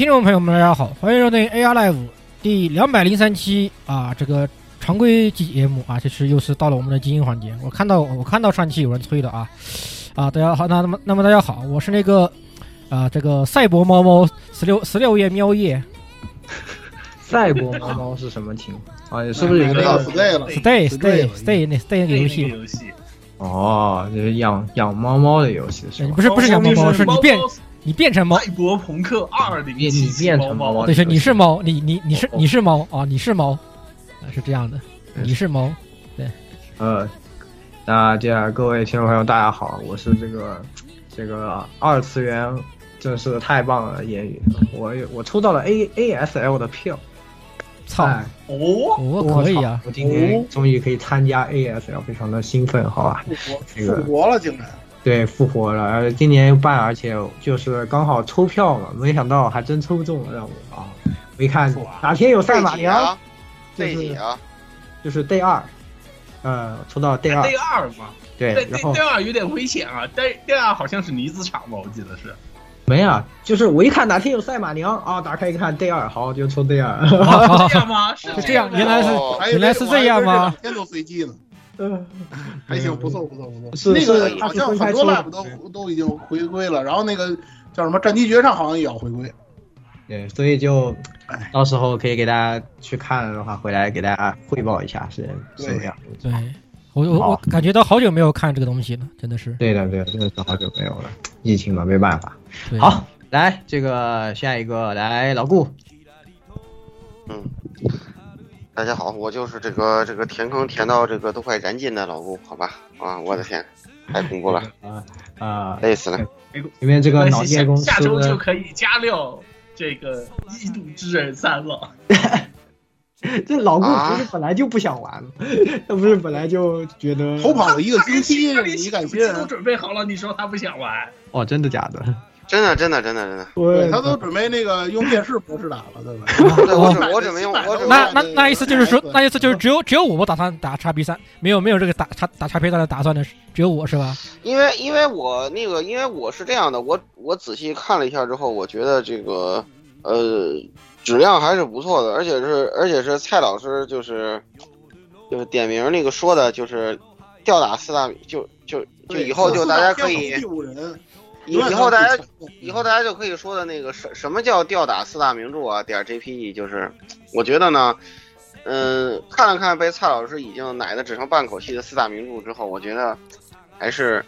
听众朋友们，大家好，欢迎收听 AR Live 第两百零三期啊，这个常规节目啊，这是又是到了我们的精英环节。我看到我看到上期有人催的啊啊，大家好，那那么那么大家好，我是那个啊这个赛博猫猫十六十六夜喵夜赛博猫猫是什么情况 啊？是不是有一个 stay 了 stay stay stay 那 stay 那个游戏游戏哦，就是养养猫猫的游戏是吧？不是不是养猫猫，是你变你变成猫，赛博朋克二零你你变成猫猫，对，是你是猫，你你你是你是猫啊，你是猫。啊，是这样的，你是猫，对，呃，那接下来各位听众朋友大家好，我是这个这个二次元真是太棒了，言语，我我抽到了 A A S L 的票，操，哎。哦，我可以啊，我今天终于可以参加 A S L，非常的兴奋，好吧？复活这个。复活了，竟然！对，复活了，而今年又办，而且就是刚好抽票嘛，没想到还真抽中了让我啊！我一看哪天有赛马娘，就是几啊？就是 day 二，呃，抽到 day 二，day 二嘛，对，然后 day 二有点危险啊，day day 二好像是女子场吧，我记得是。没啊，就是我一看哪天有赛马娘啊，打开一看 day 二，好就抽 day 二，这样吗？是这样，原来是哦原来是这样吗？天都随机呢，嗯，还行，不错不错不错。是那个好像很多 lab 都都已经回归了，然后那个叫什么战机绝唱好像也要回归。对，所以就到时候可以给大家去看的话，回来给大家汇报一下是什么样。对，我我我感觉到好久没有看这个东西了，真的是。对的对的，真的是好久没有了，疫情嘛，没办法。好，来这个下一个来老顾，嗯，大家好，我就是这个这个填坑填到这个都快燃尽的老顾，好吧？啊，我的天，太恐怖了，啊啊，累死了。因为这个脑电公司下周就可以加料这个 《异度之刃三》了。这老顾不是本来就不想玩吗？他不是本来就觉得偷跑了一个星期，你敢信？都准备好了，你说他不想玩？哦，真的假的？真的，真的，真的，真的。对他都准备那个用电视模式打了，对吧？对，我准 我准备用，我准备那那那意思就是说，那意思就是只有只有我打算打叉 B 三，没有没有这个打叉打叉 P 三的打算的，只有我是吧？因为因为我那个，因为我是这样的，我我仔细看了一下之后，我觉得这个呃质量还是不错的，而且是而且是蔡老师就是就是点名那个说的，就是吊打四大，就就就以后就大家可以。以以后大家以后大家就可以说的那个什什么叫吊打四大名著啊？点 JPE 就是，我觉得呢，嗯，看了看被蔡老师已经奶的只剩半口气的四大名著之后，我觉得还是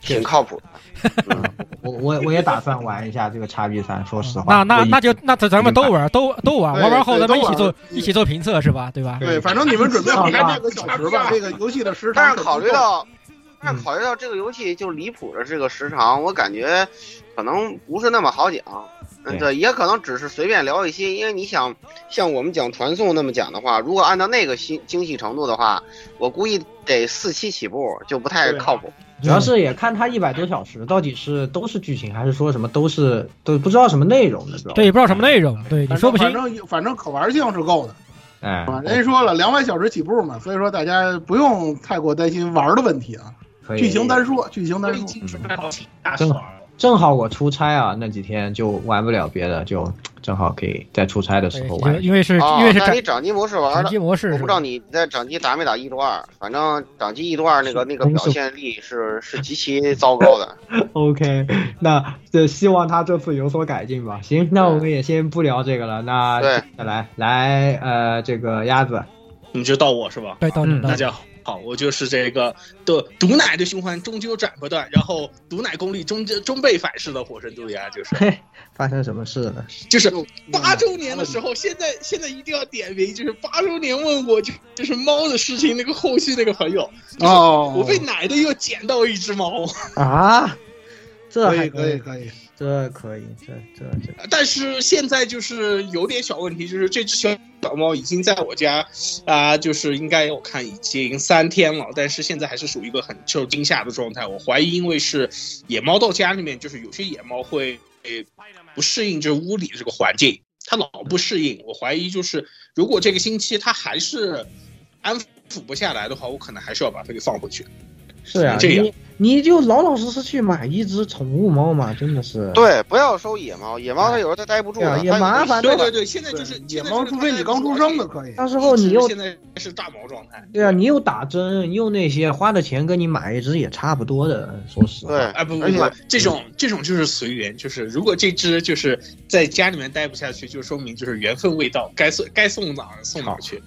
挺靠谱的。嗯、我我我也打算玩一下这个叉 B 三，说实话。那那那就那咱咱们都玩，都都玩，玩完后咱们一起做一起做评测是吧？对吧？对，反正你们准备好看这个小时吧，这个游戏的时长。但是考虑到。但是考虑到这个游戏就离谱的这个时长，我感觉可能不是那么好讲。嗯，对，也可能只是随便聊一些，因为你想像我们讲传送那么讲的话，如果按照那个精精细程度的话，我估计得四期起步，就不太靠谱。主要是也看它一百多小时，到底是都是剧情，还是说什么都是都不知道什么内容的，是吧对，不知道什么内容。对，你说不清。反正反正可玩性是够的。哎，啊，人家说了两百小时起步嘛，所以说大家不用太过担心玩的问题啊。可以剧情单说，剧情单说。我已经准备好。正好我出差啊，那几天就玩不了别的，就正好可以在出差的时候，玩。因为是哦因为是掌那你掌机模式玩的掌机，模式我，不知道你在掌机打没打一周二，反正掌机一周二那个那个表现力是是极其糟糕的。OK，那就希望他这次有所改进吧。行，那我们也先不聊这个了。那对接下来来呃，这个鸭子，你就到我是吧？对，到你嗯到大家好，我就是这个的毒奶的循环终究斩不断，然后毒奶功力终终被反噬的火神杜亚，就是嘿，发生什么事了？就是八周年的时候，现在现在一定要点名，就是八周年问我就就是猫的事情，那个后续那个朋友，哦，我被奶的又捡到一只猫，啊，这还可以可以可以，这可以，这这这，但是现在就是有点小问题，就是这只小小猫已经在我家啊、就是应该我看已经三天了，但是现在还是属于一个很受惊吓的状态。我怀疑因为是野猫到家里面，就是有些野猫会不适应这屋里的这个环境，它老不适应。我怀疑就是如果这个星期它还是安抚不下来的话，我可能还是要把它给放回去。是啊、这样你你就老老实实去买一只宠物猫嘛，真的是。对，不要收野猫，野猫它有时候它待不住也麻烦对对对，现在就是野猫，除非你刚出生的可以。到时候你又现在是炸毛状态。对啊，你又打针，又那些花的钱跟你买一只也差不多的，说实话。对，哎不不而且不，这种这种就是随缘，就是如果这只就是在家里面待不下去，就说明就是缘分未到，该送该送哪儿送哪儿去。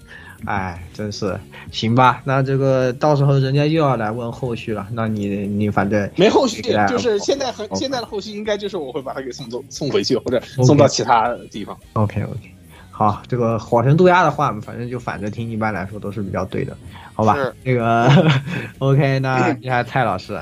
哎，真是行吧？那这个到时候人家又要来问后续了，那你你反正没后续就是现在很现在的后续应该就是我会把他给送走送回去，或者送到其他地方。OK OK，好，这个火神渡鸦的话，反正就反着听，一般来说都是比较对的，好吧是？这个 OK，那接下来蔡老师，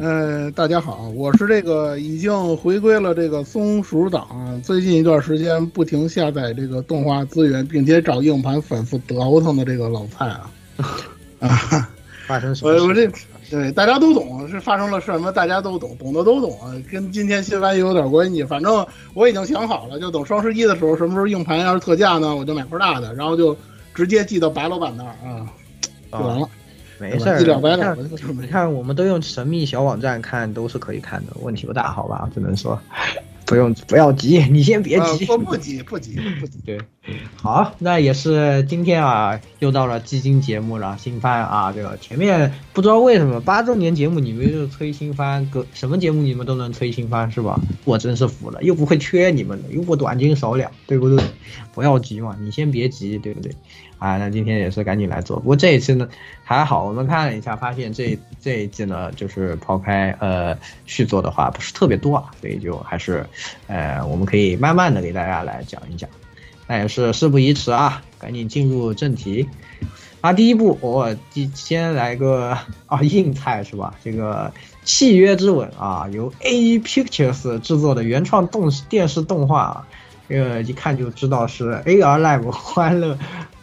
呃，大家好，我是这个已经回归了这个松鼠党，最近一段时间不停下载这个动画资源，并且找硬盘反复倒腾的这个老蔡啊 啊！发生什么？我我这对大家都懂是发生了什么，大家都懂，懂的都懂啊，跟今天新闻也有点关系。反正我已经想好了，就等双十一的时候，什么时候硬盘要是特价呢，我就买块大的，然后就直接寄到白老板那儿啊，就完了。没事儿，一两百了你看你看，我们都用神秘小网站看，都是可以看的，问题不大，好吧？只能说，不用不要急，你先别急，呃不不急不急不急。对，好，那也是今天啊，又到了基金节目了，新番啊，这个前面不知道为什么八周年节目你们就催新番，各什么节目你们都能催新番是吧？我真是服了，又不会缺你们的，又不短斤少两，对不对？不要急嘛，你先别急，对不对？啊，那今天也是赶紧来做。不过这一次呢还好，我们看了一下，发现这这一季呢，就是抛开呃续作的话不是特别多啊，所以就还是呃我们可以慢慢的给大家来讲一讲。那也是事不宜迟啊，赶紧进入正题。啊，第一部我第先来个啊硬菜是吧？这个《契约之吻》啊，由 A E Pictures 制作的原创动电视动画啊，这个一看就知道是 AR Live 欢乐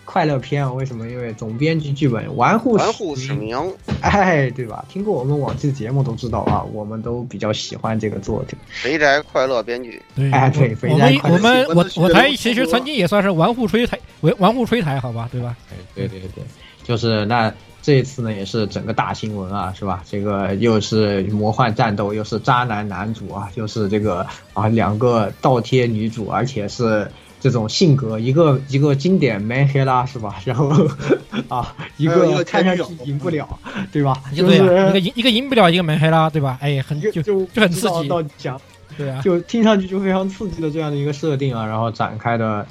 快乐片啊。为什么？因为总编辑剧本玩户玩户史史明，哎，对吧？听过我们往期节目都知道啊，我们都比较喜欢这个作者。肥宅快乐编剧，对，哎对肥我宅快乐们我们我我台其实曾经也算是玩户吹台，玩玩户吹台，好吧，对吧？对对对，就是那这一次呢，也是整个大新闻啊，是吧？这个又是魔幻战斗，又是渣男男主啊，又是这个啊两个倒贴女主，而且是这种性格，一个一个经典梅黑拉是吧？然后 啊一个个看上去赢不了，对吧？对就是呀，一个赢一个赢不了，一个没黑啦，对吧？哎，很就就就很刺激到讲，对啊，就听上去就非常刺激的这样的一个设定啊，然后展开的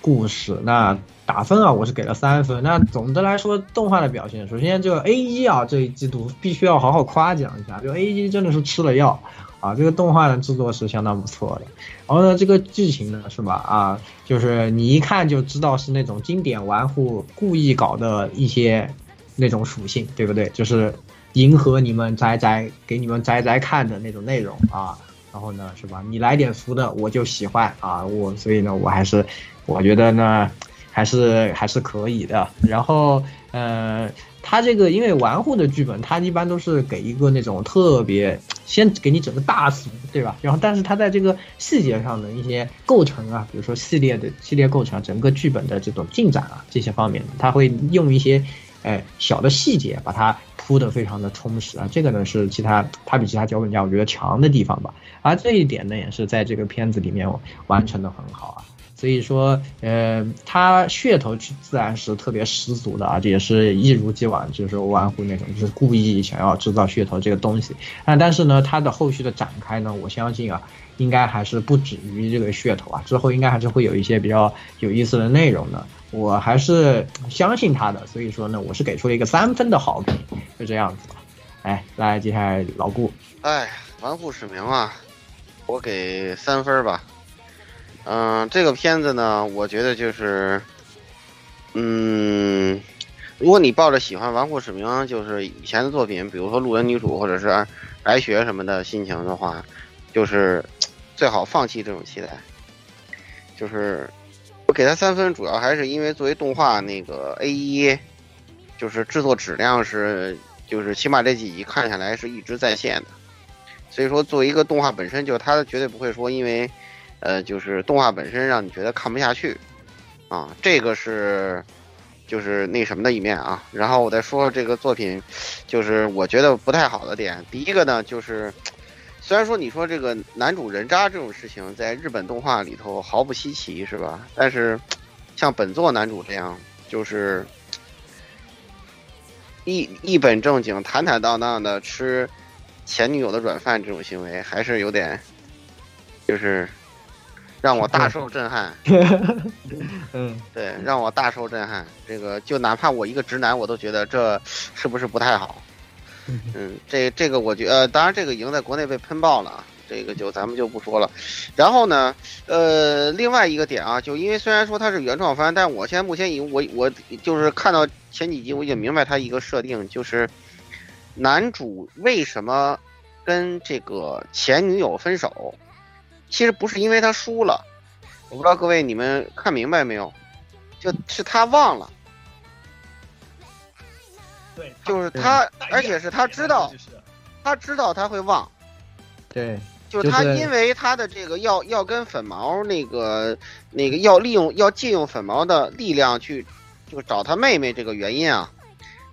故事。那打分啊，我是给了三分。那总的来说，动画的表现，首先这个 A 一啊，这一季度必须要好好夸奖一下，就 A 一真的是吃了药啊，这个动画的制作是相当不错的。然后呢，这个剧情呢是吧啊，就是你一看就知道是那种经典玩户故意搞的一些那种属性，对不对？就是迎合你们宅宅给你们宅宅看的那种内容啊。然后呢，是吧？你来点俗的，我就喜欢啊！我所以呢，我还是我觉得呢，还是还是可以的。然后呃，他这个因为玩户的剧本，他一般都是给一个那种特别先给你整个大俗，对吧？然后但是他在这个细节上的一些构成啊，比如说系列的系列构成啊，整个剧本的这种进展啊这些方面，他会用一些。哎，小的细节把它铺得非常的充实啊，这个呢是其他它比其他脚本家我觉得强的地方吧，而这一点呢也是在这个片子里面完成的很好啊，所以说呃，它噱头是自然是特别十足的啊，这也是一如既往就是玩忽那种就是故意想要制造噱头这个东西啊，但是呢它的后续的展开呢，我相信啊。应该还是不止于这个噱头啊，之后应该还是会有一些比较有意思的内容的，我还是相信他的，所以说呢，我是给出了一个三分的好评，就这样子吧。哎，来接下来老顾，哎，玩忽使命啊，我给三分吧。嗯，这个片子呢，我觉得就是，嗯，如果你抱着喜欢玩户使命就是以前的作品，比如说路人女主或者是白雪什么的心情的话，就是。最好放弃这种期待，就是我给他三分，主要还是因为作为动画那个 A 一，就是制作质量是，就是起码这几集看下来是一直在线的，所以说作为一个动画本身，就它绝对不会说因为，呃，就是动画本身让你觉得看不下去，啊，这个是就是那什么的一面啊。然后我再说说这个作品，就是我觉得不太好的点，第一个呢就是。虽然说你说这个男主人渣这种事情在日本动画里头毫不稀奇，是吧？但是，像本作男主这样，就是一一本正经、坦坦荡荡的吃前女友的软饭这种行为，还是有点，就是让我大 受震撼。嗯，对，让我大受震撼。这个就哪怕我一个直男，我都觉得这是不是不太好？嗯，这这个我觉呃，当然这个已经在国内被喷爆了，这个就咱们就不说了。然后呢，呃，另外一个点啊，就因为虽然说它是原创番，但我现在目前已我我就是看到前几集，我已经明白它一个设定，就是男主为什么跟这个前女友分手，其实不是因为他输了，我不知道各位你们看明白没有，就是他忘了。对，就是他，而且是他知道，他知道他会忘，对，就是他因为他的这个要要跟粉毛那个那个要利用要借用粉毛的力量去就找他妹妹这个原因啊，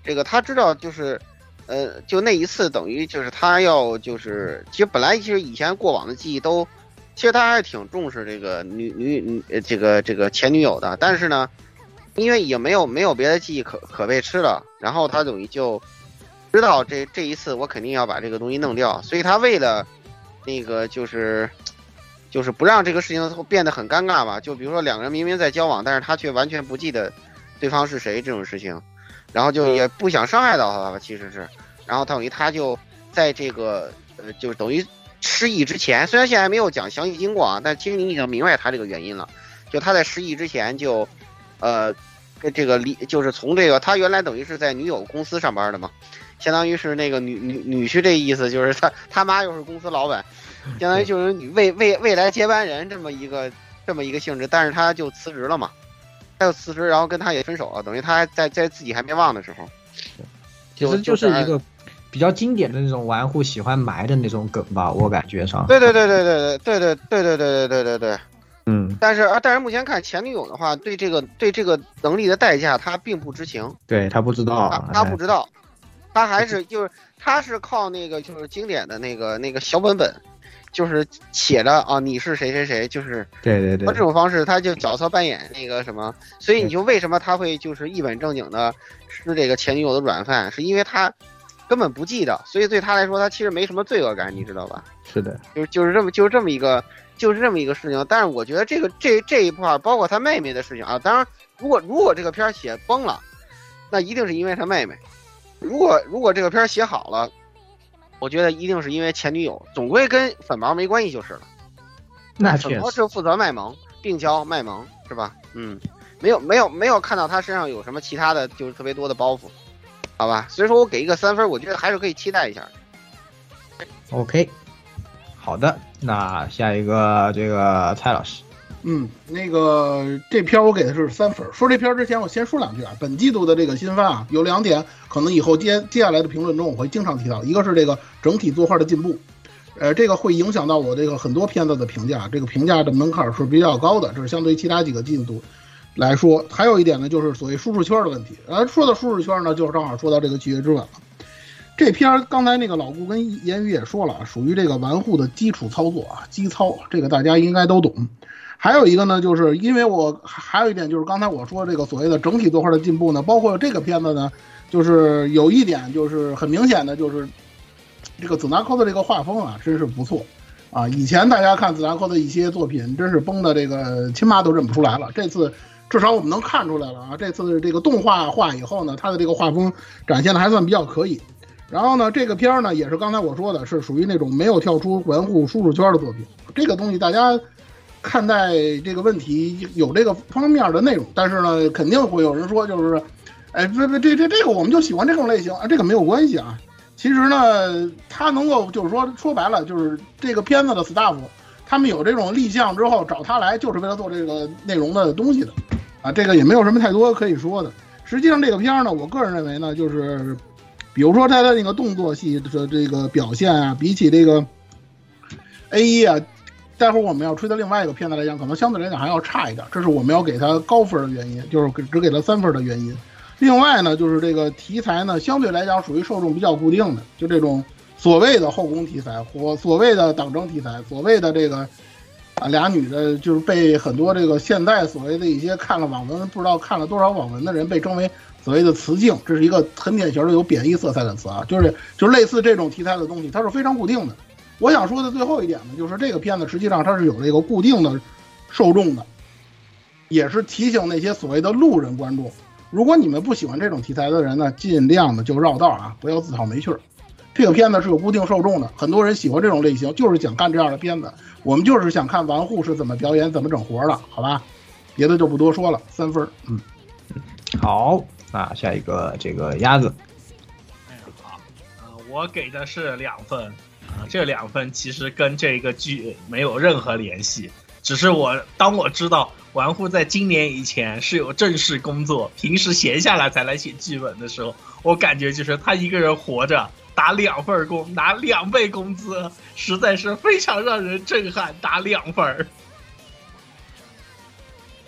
这个他知道就是，呃，就那一次等于就是他要就是其实本来其实以前过往的记忆都，其实他还是挺重视这个女女女这个这个前女友的，但是呢。因为已经没有没有别的记忆可可被吃了，然后他等于就知道这这一次我肯定要把这个东西弄掉，所以他为了那个就是就是不让这个事情变得很尴尬吧，就比如说两个人明明在交往，但是他却完全不记得对方是谁这种事情，然后就也不想伤害到他吧，其实是，然后等于他就在这个呃就等于失忆之前，虽然现在没有讲详细经过啊，但其实你已经明白他这个原因了，就他在失忆之前就。呃，跟这个离就是从这个他原来等于是在女友公司上班的嘛，相当于是那个女女女婿这意思，就是他他妈又是公司老板，相当于就是女未未未来接班人这么一个这么一个性质，但是他就辞职了嘛，他就辞职，然后跟他也分手了，等于他还在在自己还没忘的时候，其实就是一个比较经典的那种玩户喜欢埋的那种梗吧，我感觉上。对对对对对对对对对对对对对对。嗯，但是啊，但是目前看前女友的话，对这个对这个能力的代价，他并不知情。对他不知道，他不知道，他还是就是他是靠那个就是经典的那个那个小本本，就是写着啊你是谁谁谁，就是对对对，这种方式他就角色扮演那个什么，所以你就为什么他会就是一本正经的吃这个前女友的软饭，是因为他根本不记得，所以对他来说他其实没什么罪恶感，你知道吧？是的，就就是这么就是这么一个。就是这么一个事情，但是我觉得这个这这一块包括他妹妹的事情啊，当然，如果如果这个片儿写崩了，那一定是因为他妹妹；如果如果这个片儿写好了，我觉得一定是因为前女友，总归跟粉毛没关系就是了。那粉毛是负责卖萌，病娇卖萌是吧？嗯，没有没有没有看到他身上有什么其他的就是特别多的包袱，好吧？所以说我给一个三分，我觉得还是可以期待一下。OK。好的，那下一个这个蔡老师，嗯，那个这片儿我给的是三分。说这片儿之前，我先说两句啊。本季度的这个新番啊，有两点，可能以后接接下来的评论中我会经常提到。一个是这个整体作画的进步，呃，这个会影响到我这个很多片子的评价，这个评价的门槛是比较高的，这是相对于其他几个季度来说。还有一点呢，就是所谓舒适圈的问题。而说到舒适圈呢，就正好说到这个《契约之吻》了。这片儿刚才那个老顾跟言语也说了，属于这个玩户的基础操作啊，基操，这个大家应该都懂。还有一个呢，就是因为我还有一点就是刚才我说这个所谓的整体作画的进步呢，包括这个片子呢，就是有一点就是很明显的，就是这个子纳科的这个画风啊，真是不错啊。以前大家看子纳科的一些作品，真是崩的这个亲妈都认不出来了。这次至少我们能看出来了啊，这次这个动画化以后呢，它的这个画风展现的还算比较可以。然后呢，这个片儿呢，也是刚才我说的，是属于那种没有跳出玩户舒适圈的作品。这个东西大家。看待这个问题有这个方面的内容，但是呢，肯定会有人说，就是，哎，这这这这这个我们就喜欢这种类型啊，这个没有关系啊。其实呢，他能够就是说说白了，就是这个片子的 staff，他们有这种立项之后找他来，就是为了做这个内容的东西的，啊，这个也没有什么太多可以说的。实际上，这个片儿呢，我个人认为呢，就是，比如说他的那个动作戏的这个表现啊，比起这个 A 一啊。待会儿我们要吹的另外一个片子来讲，可能相对来讲还要差一点，这是我们要给它高分的原因，就是只给了三分的原因。另外呢，就是这个题材呢，相对来讲属于受众比较固定的，就这种所谓的后宫题材或所谓的党争题材，所谓的这个啊俩女的，就是被很多这个现在所谓的一些看了网文不知道看了多少网文的人被称为所谓的雌竞，这是一个很典型的有贬义色彩的词啊，就是就类似这种题材的东西，它是非常固定的。我想说的最后一点呢，就是这个片子实际上它是有这个固定的受众的，也是提醒那些所谓的路人观众，如果你们不喜欢这种题材的人呢，尽量的就绕道啊，不要自讨没趣儿。这个片子是有固定受众的，很多人喜欢这种类型，就是想干这样的片子。我们就是想看玩户是怎么表演、怎么整活的，好吧？别的就不多说了，三分。嗯，好，那下一个这个鸭子。哎，好，呃，我给的是两分。啊，这两分其实跟这个剧没有任何联系，只是我当我知道玩户在今年以前是有正式工作，平时闲下来才来写剧本的时候，我感觉就是他一个人活着打两份工，拿两倍工资，实在是非常让人震撼。打两份儿。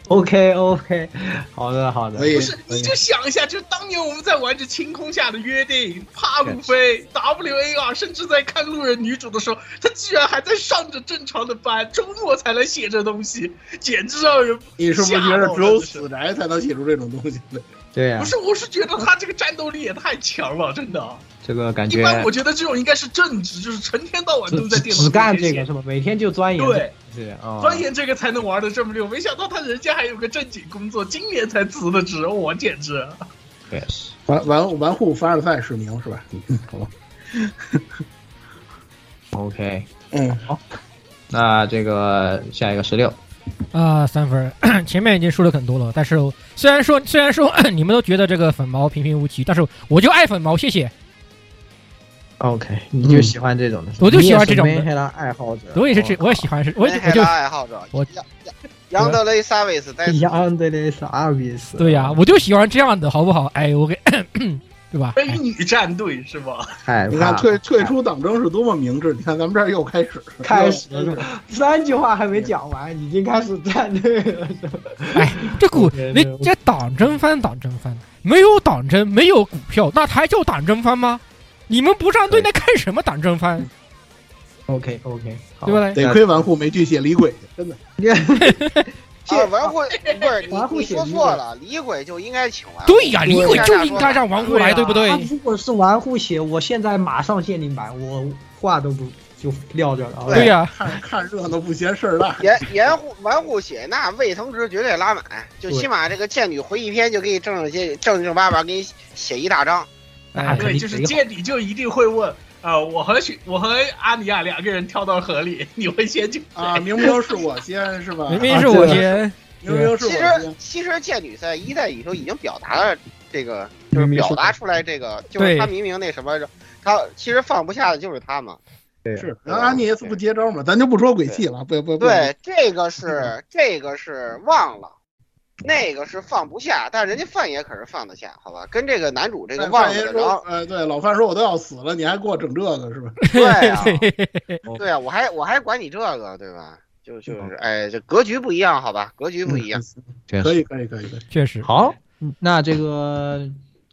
OK OK，好的好的，不是你就想一下，就是当年我们在玩着晴空下的约定，帕鲁菲 WAR，甚至在看路人女主的时候，他居然还在上着正常的班，周末才来写这东西，简直让人你是不是觉得只有死宅才能写出这种东西来？对呀，不是，我是觉得他这个战斗力也太强了，真的。这个感觉，一般我觉得这种应该是正职，就是成天到晚都在电脑只干这个是吧？每天就钻研，对，是钻研这个才能玩的这么溜。没想到他人家还有个正经工作，今年才辞的职，我简直。对，玩玩玩户凡尔赛是名是吧？嗯，好。OK，嗯，好。那这个下一个十六啊，三分。前面已经输了很多了，但是虽然说虽然说 你们都觉得这个粉毛平平无奇，但是我就爱粉毛，谢谢。OK，你就喜欢这种的，我就喜欢这种的爱好者。我也是这，我也喜欢是，我也我就爱好者。我杨德雷萨维斯，杨德雷萨维斯。对呀，我就喜欢这样的，好不好？哎，我给，对吧？美女战队是吧？哎，你看退退出党争是多么明智。你看咱们这儿又开始，开始了三句话还没讲完，已经开始战队了。哎，这股你这党争番，党争番，没有党争，没有股票，那还叫党争番吗？你们不上队，那看什么党争番？OK OK，对吧？得亏玩户没去写李鬼，真的。啊，玩户不是你你说错了，李鬼就应该请玩。对呀，李鬼就应该让玩户来，对不对？如果是玩户写，我现在马上限定版，我话都不就撂这了。对呀，看看热闹不嫌事儿大。严严户玩户写，那魏腾值绝对拉满，就起码这个剑女回忆篇就给你正正经正正八八给你写一大章。啊，对，就是见你就一定会问，呃，我和许我和阿尼亚两个人跳到河里，你会先救啊？明明是我先是吧？明明是我先，明明是我先。其实其实剑女在一代里头已经表达了这个，就是表达出来这个，就是他明明那什么，他其实放不下的就是他嘛。对是，然后阿尼斯不接招嘛，咱就不说鬼泣了，不不不，对，这个是这个是忘了，那个是放不下，但人家范爷可是放得下，好吧？跟这个男主这个忘了，范爷然后说，呃，对，老范说我都要死了，你还给我整这个是吧？对啊，对啊，我还我还管你这个，对吧？就就是，哎，这格局不一样，好吧？格局不一样。可以可以可以，确实好，那这个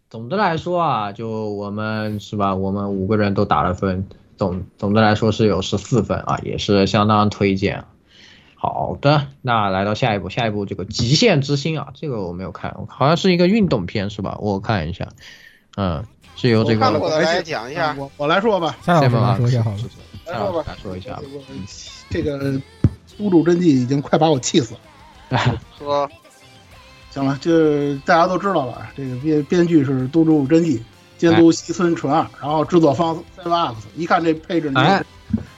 总的来说啊，就我们是吧，我们五个人都打了分，总总的来说是有十四分啊，也是相当推荐。好的，那来到下一步，下一步这个《极限之星》啊，这个我没有看，好像是一个运动片是吧？我看一下，嗯，是由这个我看过的来讲一下，我我来说吧，蔡老师 Simon 啊来说一下好了。来说吧，来说一下吧。这个都主真迹已经快把我气死了。说行了，这大家都知道了，这个编编剧是都主真纪，监督西村纯二，然后制作方 CyberX，一看这配置，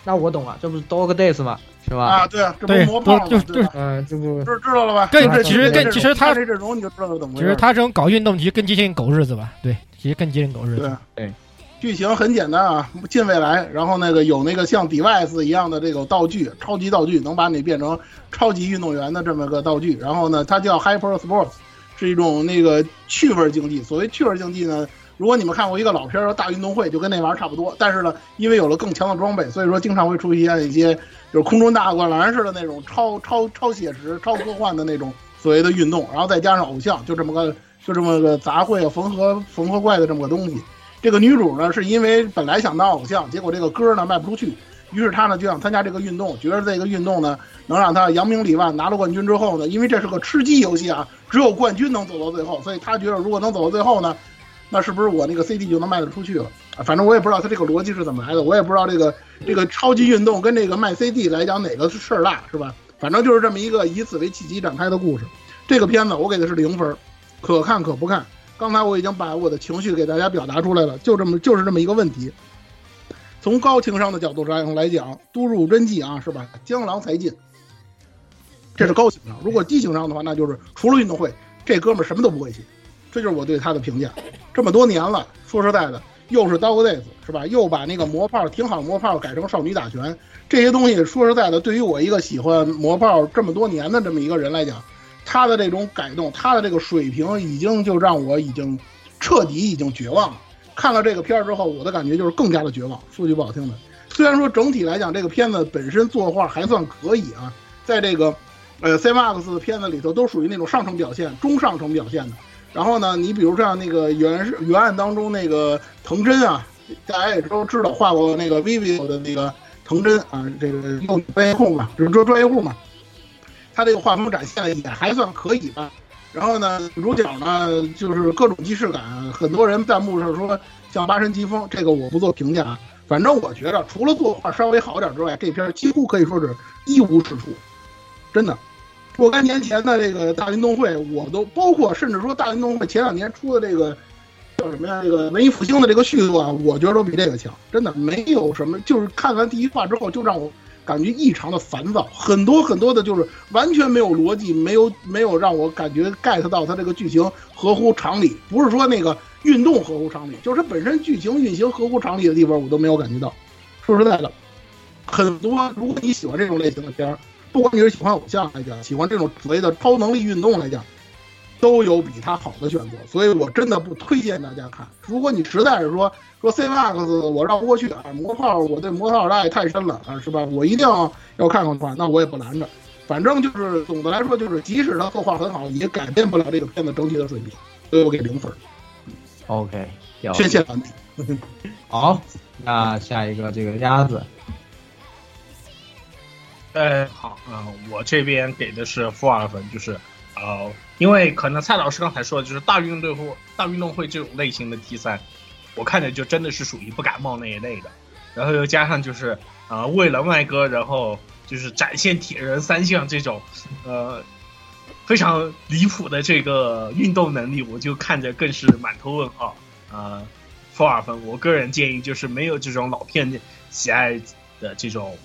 那我懂了，这不是 Dog Days 吗？是吧？啊，对啊，这不对是魔炮吗？就就对吧？嗯，这不知知道了吧？更其实这这更其实他看这阵容你就知道是怎么回事了。其实他这种搞运动，其实更接近狗日子吧？对，其实更接近狗日对子。对，剧情很简单啊，近未来，然后那个有那个像 Device 一样的这个道具，超级道具，能把你变成超级运动员的这么个道具。然后呢，它叫 Hyper Sports，是一种那个趣味竞技。所谓趣味竞技呢，如果你们看过一个老片儿《大运动会》，就跟那玩意儿差不多。但是呢，因为有了更强的装备，所以说经常会出现一些就是空中大灌篮似的那种超超超写实、超科幻的那种所谓的运动，然后再加上偶像，就这么个就这么个杂烩啊缝合缝合怪的这么个东西。这个女主呢，是因为本来想当偶像，结果这个歌呢卖不出去，于是她呢就想参加这个运动，觉得这个运动呢能让她扬名立万。拿了冠军之后呢，因为这是个吃鸡游戏啊，只有冠军能走到最后，所以她觉得如果能走到最后呢，那是不是我那个 CD 就能卖得出去了？反正我也不知道他这个逻辑是怎么来的，我也不知道这个这个超级运动跟这个卖 CD 来讲哪个是事儿大，是吧？反正就是这么一个以此为契机展开的故事。这个片子我给的是零分，可看可不看。刚才我已经把我的情绪给大家表达出来了，就这么就是这么一个问题。从高情商的角度上来讲，都入真迹啊，是吧？江郎才尽，这是高情商。如果低情商的话，那就是除了运动会，这哥们儿什么都不会写。这就是我对他的评价。这么多年了，说实在的，又是 Dog Days 是吧？又把那个魔炮挺好魔炮改成少女打拳，这些东西说实在的，对于我一个喜欢魔炮这么多年的这么一个人来讲，他的这种改动，他的这个水平，已经就让我已经彻底已经绝望了。看了这个片儿之后，我的感觉就是更加的绝望。说句不好听的，虽然说整体来讲，这个片子本身作画还算可以啊，在这个呃 CMAX 的片子里头都属于那种上乘表现、中上乘表现的。然后呢，你比如像那个原原案当中那个藤真啊，大家也都知道画过那个 vivo 的那个藤真啊，这个用专业户嘛，就是说专业户嘛，他这个画风展现也还算可以吧。然后呢，主角呢就是各种既视感，很多人弹幕上说像八神疾风，这个我不做评价啊。反正我觉得除了作画稍微好点之外，这片几乎可以说是一无是处，真的。若干年前的这个大运动会，我都包括甚至说大运动会前两年出的这个叫什么呀？这个文艺复兴的这个续作啊，我觉得都比这个强，真的没有什么。就是看完第一话之后，就让我感觉异常的烦躁，很多很多的就是完全没有逻辑，没有没有让我感觉 get 到它这个剧情合乎常理。不是说那个运动合乎常理，就是它本身剧情运行合乎常理的地方，我都没有感觉到。说实在的，很多如果你喜欢这种类型的片儿。不管你是喜欢偶像来讲，喜欢这种所谓的超能力运动来讲，都有比它好的选择，所以我真的不推荐大家看。如果你实在是说说 CMAX 我绕不过去啊，魔炮我对魔炮爱太深了啊，是吧？我一定要要看看的话，那我也不拦着。反正就是总的来说，就是即使它刻画很好，也改变不了这个片子整体的水平，所以我给零分。OK，谢谢完毕。好，那下一个这个鸭子。呃，好嗯、呃，我这边给的是负二分，就是呃，因为可能蔡老师刚才说的就是大运动会、大运动会这种类型的题材，我看着就真的是属于不感冒那一类的，然后又加上就是呃，为了麦哥，然后就是展现铁人三项这种呃非常离谱的这个运动能力，我就看着更是满头问号。呃，负二分，我个人建议就是没有这种老片喜爱的这种。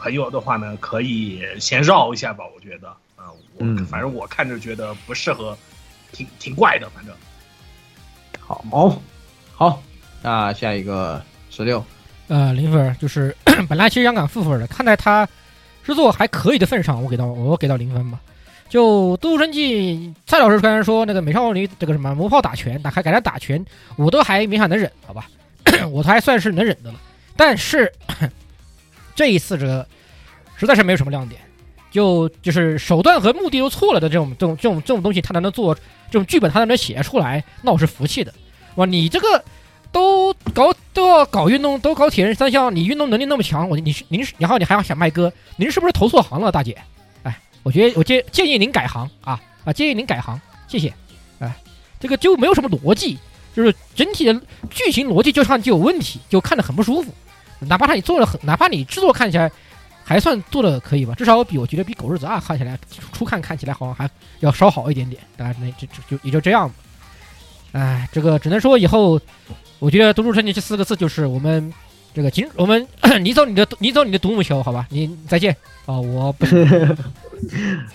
朋友的话呢，可以先绕一下吧，我觉得，啊、呃，我、嗯、反正我看着觉得不适合，挺挺怪的，反正。好，好，那下一个十六，呃零分，就是 本来其实想给负分的，看在他制作还可以的份上，我给到我给到零分吧。就《都市神记》，蔡老师虽然说那个美少女这个什么魔炮打拳，打开改成打拳，我都还勉强能忍，好吧，我还算是能忍的了。但是这一次这实在是没有什么亮点，就就是手段和目的都错了的这种这种这种这种东西，他才能做这种剧本，他才能写出来，那我是服气的。哇，你这个都搞都要搞运动，都搞铁人三项，你运动能力那么强，我你是您然后你还要想卖歌，您是不是投错行了，大姐？哎，我觉得我建建议您改行啊啊，建议您改行，谢谢。哎，这个就没有什么逻辑，就是整体的剧情逻辑就上就有问题，就看着很不舒服。哪怕他你做的很，哪怕你制作看起来还算做的可以吧，至少比我觉得比《狗日子二》看起来初看看起来好像还要稍好一点点。当然那就就就也就这样吧。哎，这个只能说以后，我觉得“独树成林”这四个字就是我们这个今我们你走你的你走你的独木桥，好吧，你再见啊、我不是，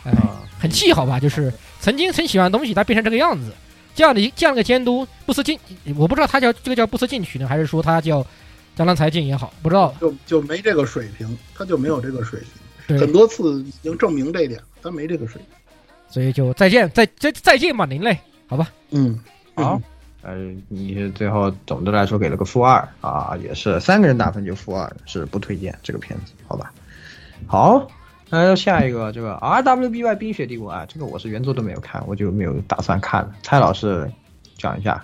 哎，很气好吧，就是曾经很喜欢的东西，它变成这个样子，这样的一这样的监督不思进，我不知道他叫这个叫不思进取呢，还是说他叫江南财经也好，不知道。就就没这个水平，他就没有这个水平，很多次已经证明这一点，他没这个水平。所以就再见，再再再见吧，您嘞，好吧。嗯，好，呃，你最后总的来说给了个负二啊，也是三个人打分就负二，是不推荐这个片子，好吧？好，那下一个这个 R W B Y 冰雪帝国啊，这个我是原作都没有看，我就没有打算看了。蔡老师讲一下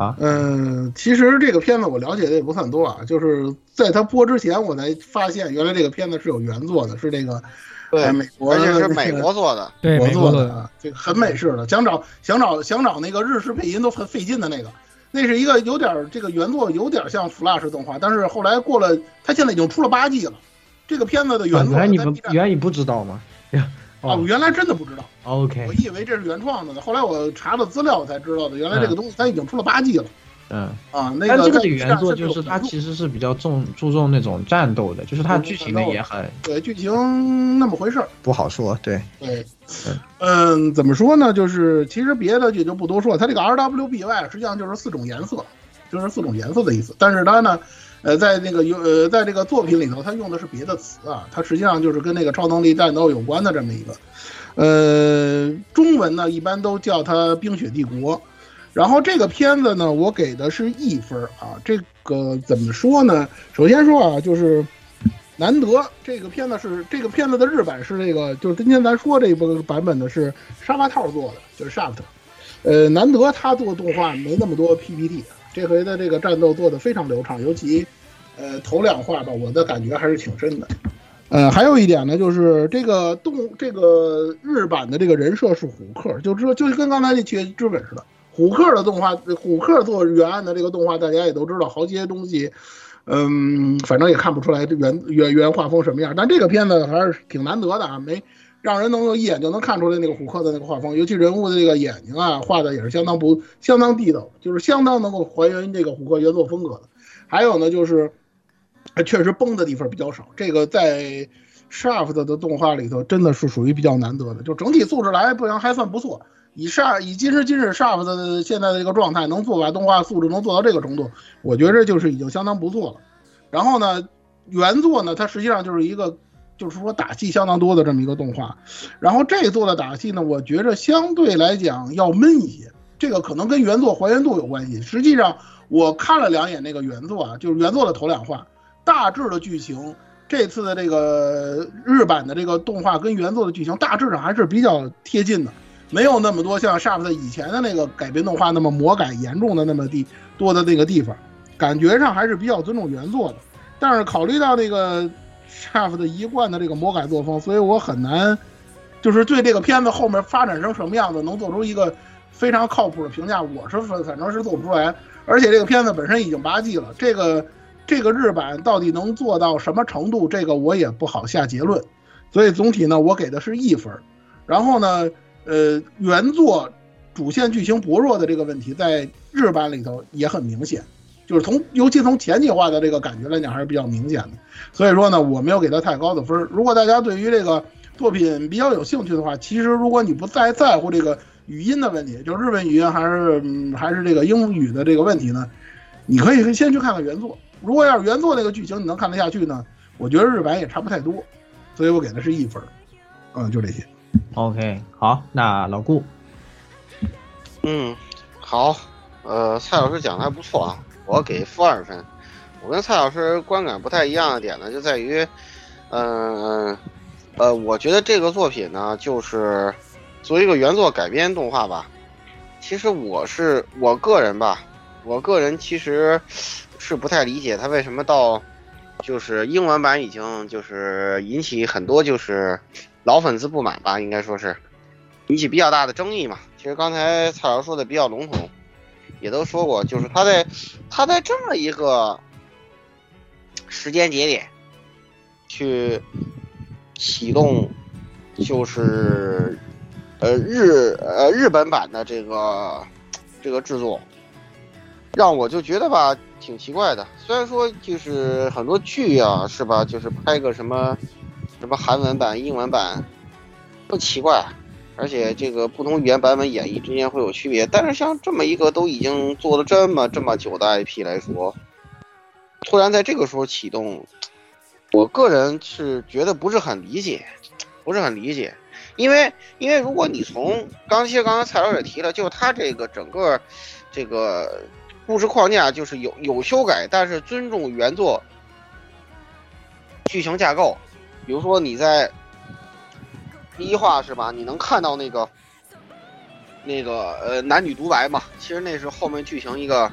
啊，嗯，其实这个片子我了解的也不算多啊，就是在它播之前，我才发现原来这个片子是有原作的，是这个对呃美国而且是美国做的，美国做的啊，这个很美式的，想找想找想找那个日式配音都很费劲的那个，那是一个有点儿这个原作有点像 Flash 动画，但是后来过了，它现在已经出了八季了。这个片子的原作啊原来你们在 B 站原来你不知道吗？啊，哦我原来真的不知道，，OK，我以为这是原创的呢。后来我查了资料我才知道的，原来这个东西它已经出了八季了嗯。啊。那但这个在的原作就是它其实是比较重注重那种战斗的，就是它剧情呢也很对剧情那么回事儿。不好说，对，对，嗯，怎么说呢？就是其实别的也就不多说，它这个 R W B Y 实际上就是四种颜色，就是四种颜色的意思。但是它呢，呃，在那个有呃，在这个作品里头，它用的是别的词啊，它实际上就是跟那个超能力战斗有关的这么一个，呃，中文呢一般都叫它《冰雪帝国》。然后这个片子呢，我给的是一分啊。这个怎么说呢？首先说啊，就是难得这个片子是这个片子的日版是这个，就是今天咱说这个版本的是沙发套做的，就是 Shaft。呃，难得他做动画没那么多 PPT，这回的这个战斗做的非常流畅，尤其呃头两话吧，我的感觉还是挺深的。呃，还有一点呢，就是这个动这个日版的这个人设是虎克，就知道就是跟刚才那切之本似的。虎克的动画，虎克做原案的这个动画，大家也都知道，好些东西，嗯，反正也看不出来原原原画风什么样。但这个片子还是挺难得的啊，没让人能够一眼就能看出来那个虎克的那个画风，尤其人物的这个眼睛啊，画的也是相当不相当地道，就是相当能够还原这个虎克原作风格的。还有呢，就是确实崩的地方比较少，这个在 Shaft 的动画里头真的是属于比较难得的，就整体素质来不行还算不错。以上以今时今日 Shaft 的现在的这个状态，能做把动画素质能做到这个程度，我觉着就是已经相当不错了。然后呢，原作呢，它实际上就是一个就是说打戏相当多的这么一个动画，然后这做的打戏呢，我觉着相对来讲要闷一些，这个可能跟原作还原度有关系。实际上我看了两眼那个原作啊，就是原作的头两话，大致的剧情，这次的这个日版的这个动画跟原作的剧情大致上还是比较贴近的。没有那么多像 Shaft 以前的那个改编动画那么魔改严重的那么地多的那个地方，感觉上还是比较尊重原作的。但是考虑到那个 Shaft 的一贯的这个魔改作风，所以我很难，就是对这个片子后面发展成什么样子能做出一个非常靠谱的评价，我是反正是做不出来。而且这个片子本身已经八季了，这个这个日版到底能做到什么程度，这个我也不好下结论。所以总体呢，我给的是一分。然后呢，呃，原作主线剧情薄弱的这个问题，在日版里头也很明显，就是从尤其从前几话的这个感觉来讲，还是比较明显的。所以说呢，我没有给他太高的分儿。如果大家对于这个作品比较有兴趣的话，其实如果你不再在乎这个语音的问题，就日本语音还是、嗯、还是这个英语的这个问题呢，你可以先去看看原作如果要是原作那个剧情你能看得下去呢，我觉得日版也差不太多，所以我给的是一分儿。嗯，就这些。OK，好，那老顾，嗯，好，呃，蔡老师讲的还不错啊，我给负二分。我跟蔡老师观感不太一样的点呢，就在于，嗯、呃，我觉得这个作品呢，就是作为一个原作改编动画吧，其实我是我个人吧，我个人其实是不太理解他为什么到就是英文版已经就是引起很多就是老粉丝不满吧，应该说是引起比较大的争议嘛。其实刚才蔡老师说的比较笼统，也都说过，就是他在他在这么一个时间节点去启动，就是呃日呃日本版的这个这个制作，让我就觉得吧挺奇怪的。虽然说就是很多剧啊是吧，就是拍个什么什么韩文版、英文版，不奇怪。而且这个不同语言版本演绎之间会有区别，但是像这么一个都已经做了这么这么久的 IP 来说，突然在这个时候启动，我个人是觉得不是很理解，不是很理解，因为因为如果你从刚其实刚刚蔡老师也提了，就是他这个整个这个故事框架就是有有修改，但是尊重原作剧情架构，比如说你在。第一话是吧？你能看到那个，那个呃男女独白嘛？其实那是后面剧情一个，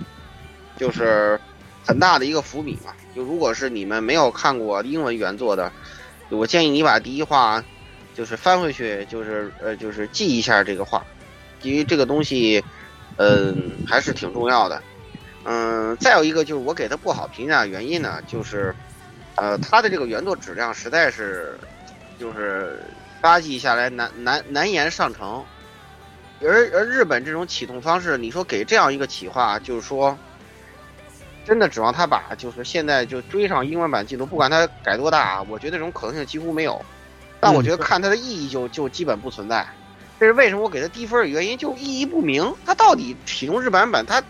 就是很大的一个伏笔嘛。就如果是你们没有看过英文原作的，我建议你把第一话就是翻回去，就是呃就是记一下这个话，因为这个东西，嗯、还是挺重要的。嗯，再有一个就是我给他不好评价的原因呢，就是，呃，他的这个原作质量实在是，就是。八季下来难难难言上乘，而而日本这种启动方式，你说给这样一个企划，就是说，真的指望他把就是现在就追上英文版进度，不管他改多大，我觉得这种可能性几乎没有。但我觉得看它的意义就就基本不存在，这是为什么我给它低分的原因，就意义不明。它到底启动日版本，它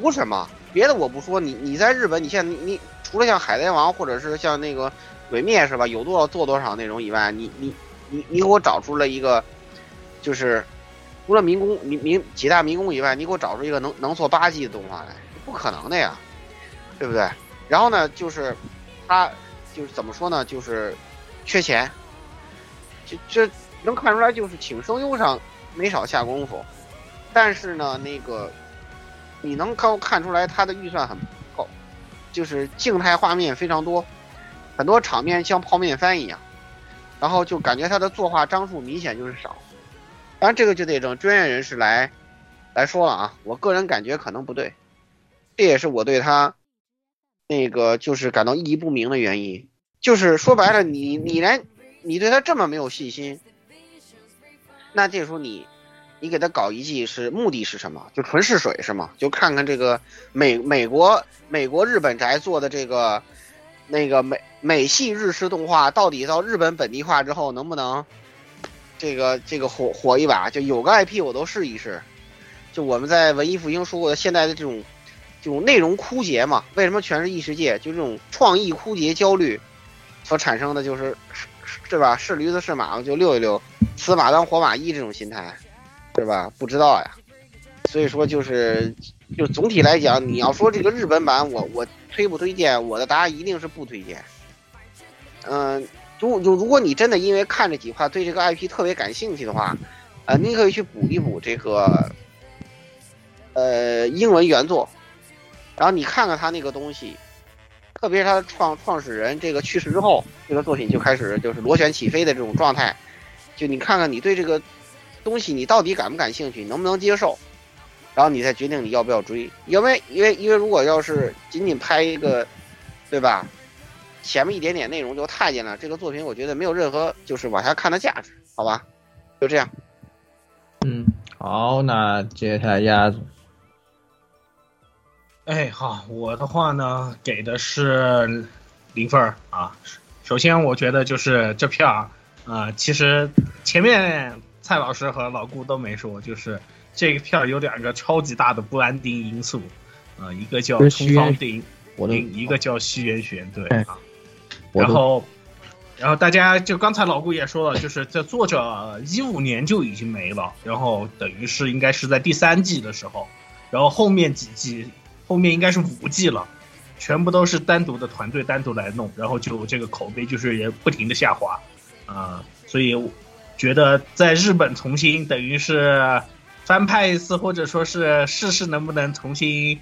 图什么？别的我不说，你你在日本，你现在你除了像海贼王或者是像那个。鬼灭是吧？有多少做多少内容以外，你你你你给我找出了一个，就是除了民工民民几大民工以外，你给我找出一个能能做八 G 的动画来，不可能的呀，对不对？然后呢，就是他就是怎么说呢？就是缺钱，这这能看出来，就是请声优上没少下功夫，但是呢，那个你能看看出来他的预算很不够，就是静态画面非常多。很多场面像泡面番一样，然后就感觉他的作画张数明显就是少。当然，这个就得等专业人士来来说了啊。我个人感觉可能不对，这也是我对他那个就是感到意义不明的原因。就是说白了，你你连你对他这么没有信心，那这时候你你给他搞一季是目的是什么？就纯试水是吗？就看看这个美美国美国日本宅做的这个。那个美美系日式动画到底到日本本地化之后能不能这个这个火火一把？就有个 IP 我都试一试。就我们在文艺复兴说过的，现在的这种这种内容枯竭嘛，为什么全是异世界？就这种创意枯竭焦虑所产生的，就是对吧？是驴子是马就溜一溜，死马当活马医这种心态，对吧？不知道呀。所以说就是就总体来讲，你要说这个日本版，我我。推不推荐？我的答案一定是不推荐。嗯，如就如果你真的因为看这几话对这个 IP 特别感兴趣的话，呃，你可以去补一补这个呃英文原作，然后你看看他那个东西，特别是他创创始人这个去世之后，这个作品就开始就是螺旋起飞的这种状态。就你看看你对这个东西你到底感不感兴趣，能不能接受？然后你再决定你要不要追，因为因为因为如果要是仅仅拍一个，对吧？前面一点点内容就太监了，这个作品我觉得没有任何就是往下看的价值，好吧？就这样。嗯，好，那接下来鸭子。哎，好，我的话呢，给的是零分啊。首先，我觉得就是这片儿，啊，其实前面蔡老师和老顾都没说，就是。这个片儿有两个超级大的不安定因素，呃，一个叫冲方定我都定，一个叫虚渊玄，对哎啊。然后，然后大家就刚才老顾也说了，就是这作者一五年就已经没了，然后等于是应该是在第三季的时候，然后后面几季后面应该是五季了，全部都是单独的团队单独来弄，然后就这个口碑就是也不停的下滑，啊、所以我觉得在日本重新等于是翻拍一次，或者说是试试能不能重新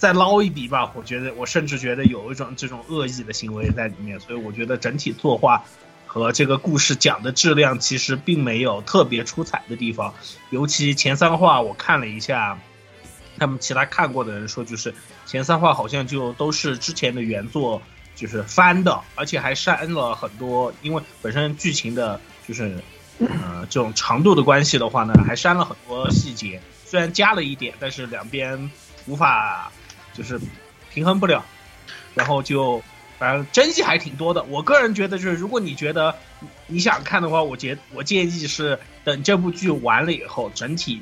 再捞一笔吧。我觉得，我甚至觉得有一种这种恶意的行为在里面，所以我觉得整体作画和这个故事讲的质量其实并没有特别出彩的地方。尤其前三话我看了一下，他们其他看过的人说，就是前三话好像就都是之前的原作就是翻的，而且还删了很多，因为本身剧情的就是呃这种长度的关系的话呢，还删了很多细节。虽然加了一点，但是两边无法就是平衡不了，然后就反正争议还挺多的。我个人觉得，就是如果你觉得你想看的话，我觉我建议是等这部剧完了以后，整体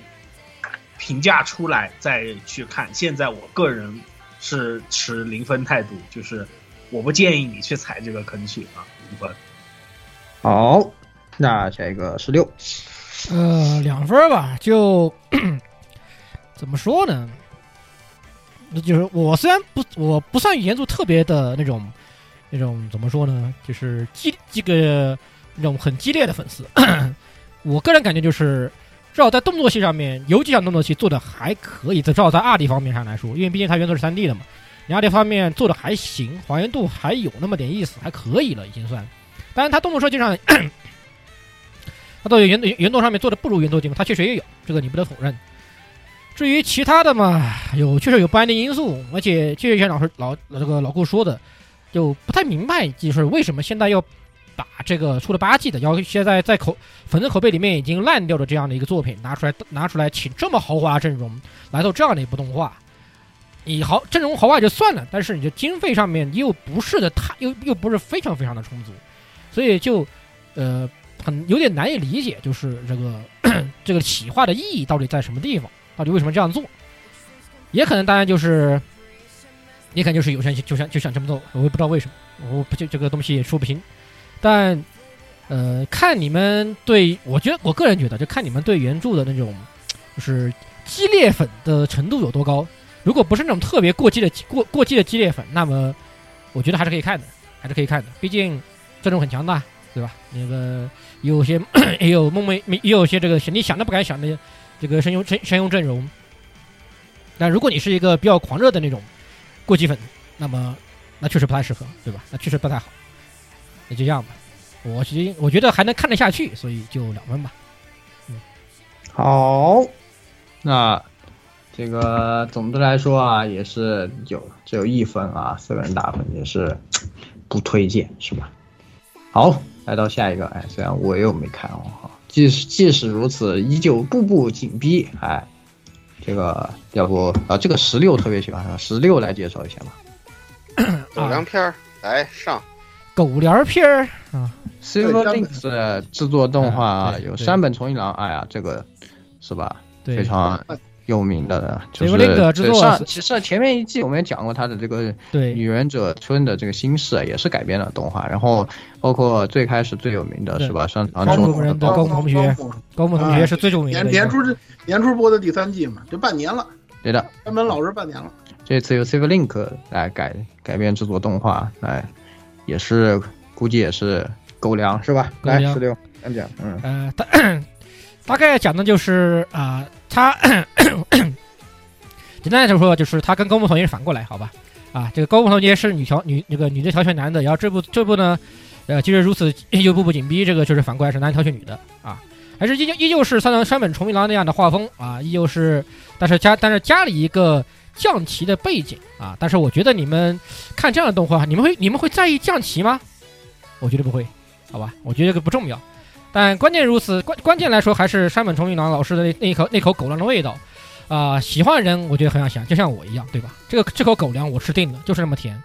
评价出来再去看。现在我个人是持零分态度，就是我不建议你去踩这个坑去啊，零分。好，那下一个十六，呃，两分吧，就 怎么说呢？那就是我虽然不我不算原著特别的那种那种怎么说呢，就是激这个那种很激烈的粉丝，我个人感觉就是至少在动作戏上面，有几场动作戏做的还可以，至少在二 D 方面上来说，因为毕竟它原作是三 D 的嘛，你二 D 方面做的还行，还原度还有那么点意思，还可以了，已经算。当然，它动作设计上，它在原原作上面做的不如原作地方，它确实也有，这个你不得否认。至于其他的嘛，有确实有不安定因素，而且就像老师老这个老顾说的，就不太明白，就是为什么现在要把这个出了八季的，要现在在口粉丝口碑里面已经烂掉的这样的一个作品拿出来拿出来，请这么豪华阵容来做这样的一部动画。你豪阵容豪华就算了，但是你的经费上面又不是的太又又不是非常非常的充足，所以就呃很有点难以理解，就是这个 这个企划的意义到底在什么地方，到底为什么这样做？也可能当然就是，也可能就是有些人就想就想这么做，我也不知道为什么，我不就这个东西也说不清。但呃，看你们对我觉得我个人觉得，就看你们对原著的那种就是激烈粉的程度有多高。如果不是那种特别过激的过过激的激烈粉，那么我觉得还是可以看的，还是可以看的。毕竟阵容很强大，对吧？那个有些 也有梦寐，也有些这个你想都不敢想的这个神勇神神勇阵容。但如果你是一个比较狂热的那种过激粉，那么那确实不太适合，对吧？那确实不太好。那就这样吧，我其实我觉得还能看得下去，所以就两分吧。嗯好，那这个总的来说啊，也是有只有一分啊，四个人打分也是不推荐，是吧？好，来到下一个，哎，虽然我又没看哦，哈，即使即使如此，依旧步步紧逼，哎，这个要不啊，这个十六特别喜欢，十六来介绍一下吧。狗粮片儿来上，狗粮片儿啊 Silver Links 的制作动画啊有山本崇一郎，哎呀，这个是吧？对非常有名的，就是 Link 制作对上其实前面一季我们也讲过他的这个对女忍者村的这个心事，也是改编了动画，然后包括最开始最有名的是吧？上场高中木人的高木同学，高木同学是最著名的。年年初年初播的第三季嘛，就半年了，对的，山本老师半年了。这次由 Silver Link 来改改编制作动画，来也是估计也是狗粮是吧？来十六讲讲，嗯，呃，大大概讲的就是啊、他简单来说就是他跟高木同学是反过来，好吧？啊，这个高木同学是女调女那个女的挑选男的，然后这部这部呢，呃，即使如此又步步紧逼，这个就是反过来是男挑选女的啊，还是依旧依旧是三郎山本崇一郎那样的画风啊，依旧是，但是加但是加了一个降旗的背景啊，但是我觉得你们看这样的动画，你们会你们会在意降旗吗？我觉得不会，好吧，我觉得这个不重要。但关键如此，关关键来说还是山本崇一郎老师的那那口那口狗粮的味道，啊、喜欢的人我觉得很想喜欢，就像我一样，对吧？这个这口狗粮我吃定了，就是那么甜，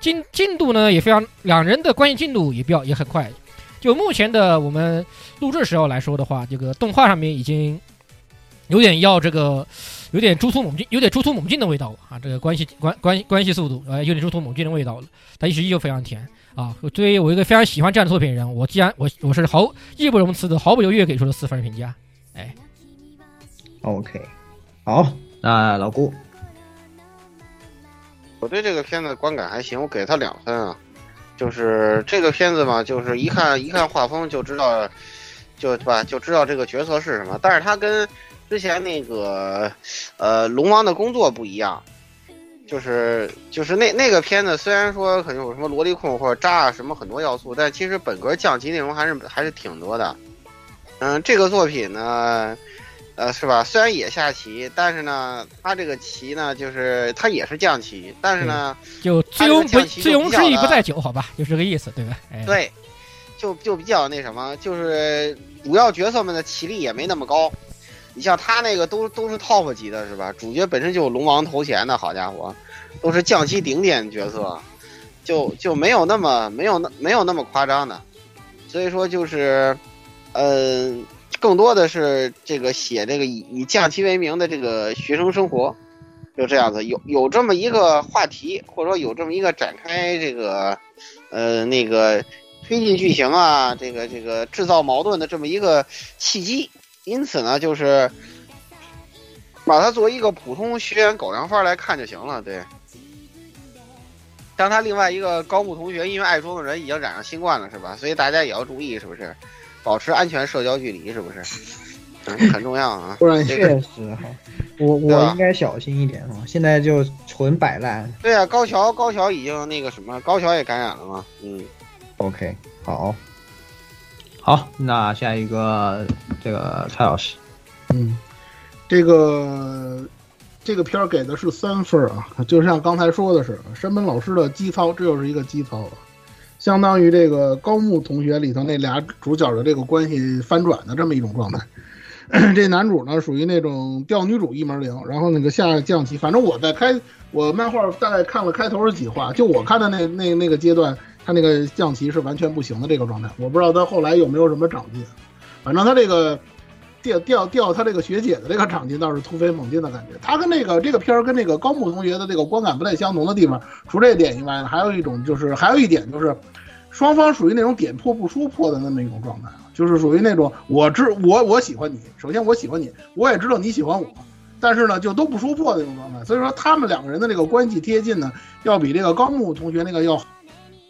进进度呢也非常，两人的关系进度也比较也很快。就目前的我们录制时候来说的话，这个动画上面已经有点要这个有点猪突猛进，有点猪突猛进的味道啊，这个关系关关关系速度，呃，有点猪突猛进的味道了，但是依旧非常甜啊。对于我一个非常喜欢这样的作品的人，我既然我我是毫义不容辞的，毫不犹豫给出了四分评价。哎，OK，好，那老顾，我对这个片子观感还行，我给他两分啊。就是这个片子嘛，就是一看一看画风就知道，就对吧？就知道这个角色是什么。但是他跟之前那个呃龙王的工作不一样，就是就是那那个片子虽然说可能有什么萝莉控或者渣啊什么很多要素，但其实本格降级内容还是还是挺多的。嗯，这个作品呢。呃，是吧？虽然也下棋，但是呢，它这个棋呢，就是它也是降棋，但是呢，就醉翁不醉翁之意不在酒，好吧，就这个意思，对吧？哎、对，就就比较那什么，就是主要角色们的棋力也没那么高。你像他那个都都是 top 级的，是吧？主角本身就有龙王头衔的，好家伙，都是将棋顶点角色，就就没有那么没有那没有那么夸张的。所以说就是，嗯、更多的是这个写这个以以降棋为名的这个学生生活，就这样子，有有这么一个话题，或者说有这么一个展开这个，呃，那个推进剧情啊，这个这个制造矛盾的这么一个契机。因此呢，就是把它作为一个普通学员狗粮番来看就行了。对，当他另外一个高木同学因为爱装的人已经染上新冠了，是吧？所以大家也要注意，是不是？保持安全社交距离是不是？嗯，很重要啊。不然确实哈，我我应该小心一点哈。现在就纯摆烂。对啊，高桥高桥已经那个什么，高桥也感染了嘛。嗯，OK，好，好，那下一个这个蔡老师，嗯，这个这个片儿给的是三分啊，就像刚才说的是，山本老师的基操，这又是一个基操了。相当于这个高木同学里头那俩主角的这个关系翻转的这么一种状态。这男主呢属于那种钓女主一门灵，然后那个下降棋，反正我在开我漫画大概看了开头是几话，就我看的那那那个阶段，他那个象棋是完全不行的这个状态。我不知道他后来有没有什么长进，反正他这个钓钓钓他这个学姐的这个长进倒是突飞猛进的感觉。他跟那个这个片儿跟那个高木同学的这个观感不太相同的地方，除这点以外呢，还有一种就是还有一点就是。双方属于那种点破不说破的那么一种状态，就是属于那种我知我我喜欢你，首先我喜欢你，我也知道你喜欢我，但是呢就都不说破那种状态。所以说他们两个人的这个关系贴近呢，要比这个高木同学那个要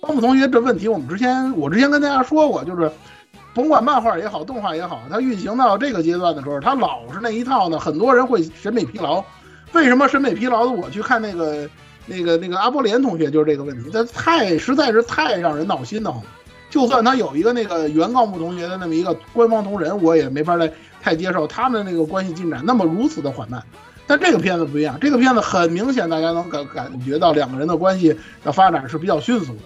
高木同学这问题我们之前我之前跟大家说过，就是甭管漫画也好，动画也好，它运行到这个阶段的时候，它老是那一套呢，很多人会审美疲劳。为什么审美疲劳的？我去看那个。那个那个阿波连同学就是这个问题，他太实在是太让人闹心的慌。就算他有一个那个原高木同学的那么一个官方同人，我也没法来太接受他们的那个关系进展那么如此的缓慢。但这个片子不一样，这个片子很明显，大家能感感觉到两个人的关系的发展是比较迅速的。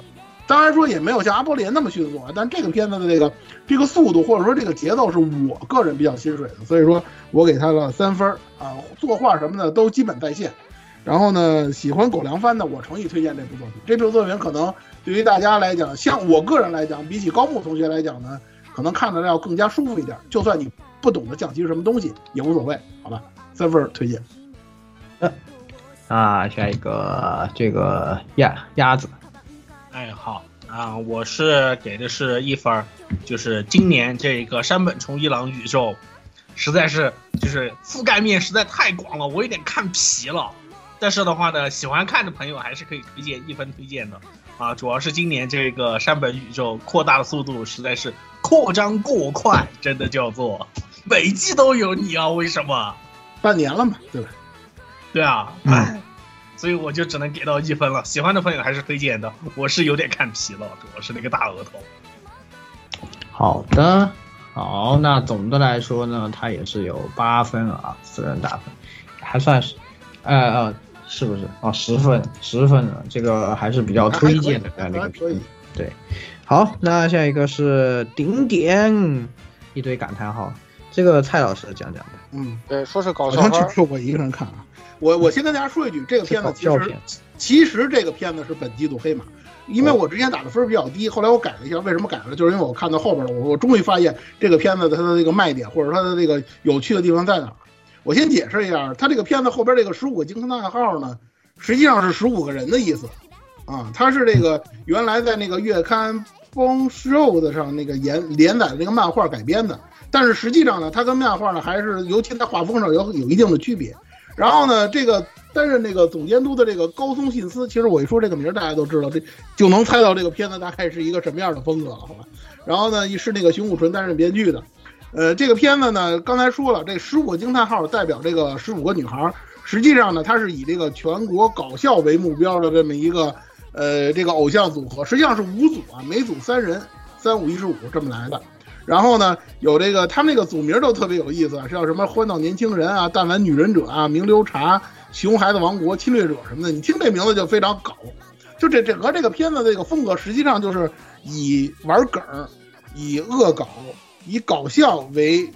当然说也没有像阿波连那么迅速啊，但这个片子的这个这个速度或者说这个节奏是我个人比较心水的，所以说我给他了三分啊，作画什么的都基本在线。然后呢，喜欢狗粮番的，我诚意推荐这部作品。这部作品可能对于大家来讲，像我个人来讲，比起高木同学来讲呢，可能看着要更加舒服一点。就算你不懂得降级是什么东西，也无所谓，好吧？三分推荐。啊，下一个这个鸭鸭子，哎，好啊，我是给的是一分，就是今年这个山本冲一郎宇宙，实在是就是覆盖面实在太广了，我有点看疲了。但是的话呢，喜欢看的朋友还是可以推荐一分推荐的啊，主要是今年这个山本宇宙扩大的速度实在是扩张过快，真的叫做每季都有你啊，为什么？半年了嘛，对吧？对啊，哎、嗯，所以我就只能给到一分了。喜欢的朋友还是推荐的，我是有点看疲了，主要是那个大额头。好的，好，那总的来说呢，它也是有八分啊，四人打分，还算是，呃呃。是不是啊？十分，十分了，这个还是比较推荐的那个片。对，好，那下一个是顶点，一堆感叹号。这个蔡老师讲讲呗。嗯，对，说是搞笑片，只是我一个人看啊。我我先跟大家说一句，这个片子其实其实这个片子是本季度黑马，因为我之前打的分比较低，后来我改了一下，为什么改了？就是因为我看到后边了，我我终于发现这个片子它的这个卖点或者它的这个有趣的地方在哪儿。我先解释一下，它这个片子后边这个十五个惊叹号呢，实际上是十五个人的意思啊，它是这个原来在那个月刊 Bonshowed 上那个连连载的那个漫画改编的，但是实际上呢，它跟漫画呢还是尤其在画风上有有一定的区别。然后呢，这个担任这个总监督的这个高松信司，其实我一说这个名儿，大家都知道，这就能猜到这个片子大概是一个什么样的风格了，好吧？然后呢，是那个熊谷纯担任编剧的。呃，这个片子呢，刚才说了，这十五个惊叹号代表这个十五个女孩，实际上呢，它是以这个全国搞笑为目标的这么一个呃这个偶像组合，实际上是五组啊，每组三人，三五一十五这么来的。然后呢，有这个他们那个组名都特别有意思，叫什么“欢闹年轻人”啊，“弹丸女忍者”啊，“名流茶”、“熊孩子王国”、“侵略者”什么的，你听这名字就非常搞。就这整个这个片子这个风格，实际上就是以玩梗、以恶搞、以搞笑为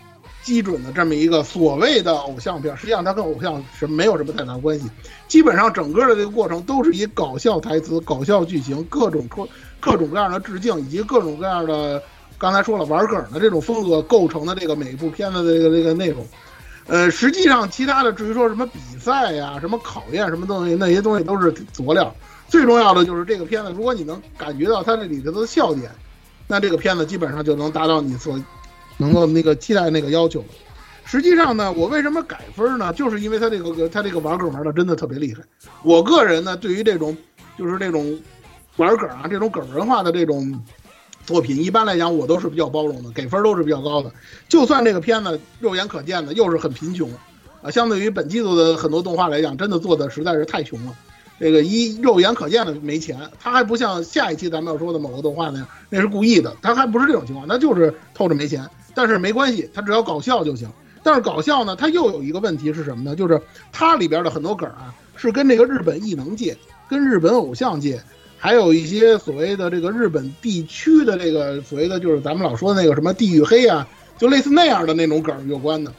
基准的这么一个所谓的偶像片。实际上它跟偶像是没有什么太大关系，基本上整个的这个过程都是以搞笑台词、搞笑剧情、各种各各种各样的致敬以及各种各样的。刚才说了玩梗的这种风格构成的这个每一部片子的这个这个内容，呃，实际上其他的至于说什么比赛呀、什么考验什么东西，那些东西都是佐料。最重要的就是这个片子，如果你能感觉到它这里头的笑点，那这个片子基本上就能达到你所能够那个期待那个要求了。实际上呢，我为什么改分呢？就是因为它这个它这个玩梗玩的真的特别厉害。我个人呢，对于这种就是这种玩梗啊、这种梗文化的这种。作品一般来讲，我都是比较包容的，给分都是比较高的。就算这个片子肉眼可见的又是很贫穷，啊，相对于本季度的很多动画来讲，真的做的实在是太穷了。这个一肉眼可见的没钱，它还不像下一期咱们要说的某个动画那样，那是故意的，它还不是这种情况，那就是透着没钱。但是没关系，它只要搞笑就行。但是搞笑呢，它又有一个问题是什么呢？就是它里边的很多梗啊，是跟这个日本艺能界、跟日本偶像界。还有一些所谓的这个日本地区的这个所谓的就是咱们老说的那个什么地域黑啊，就类似那样的那种梗有关的，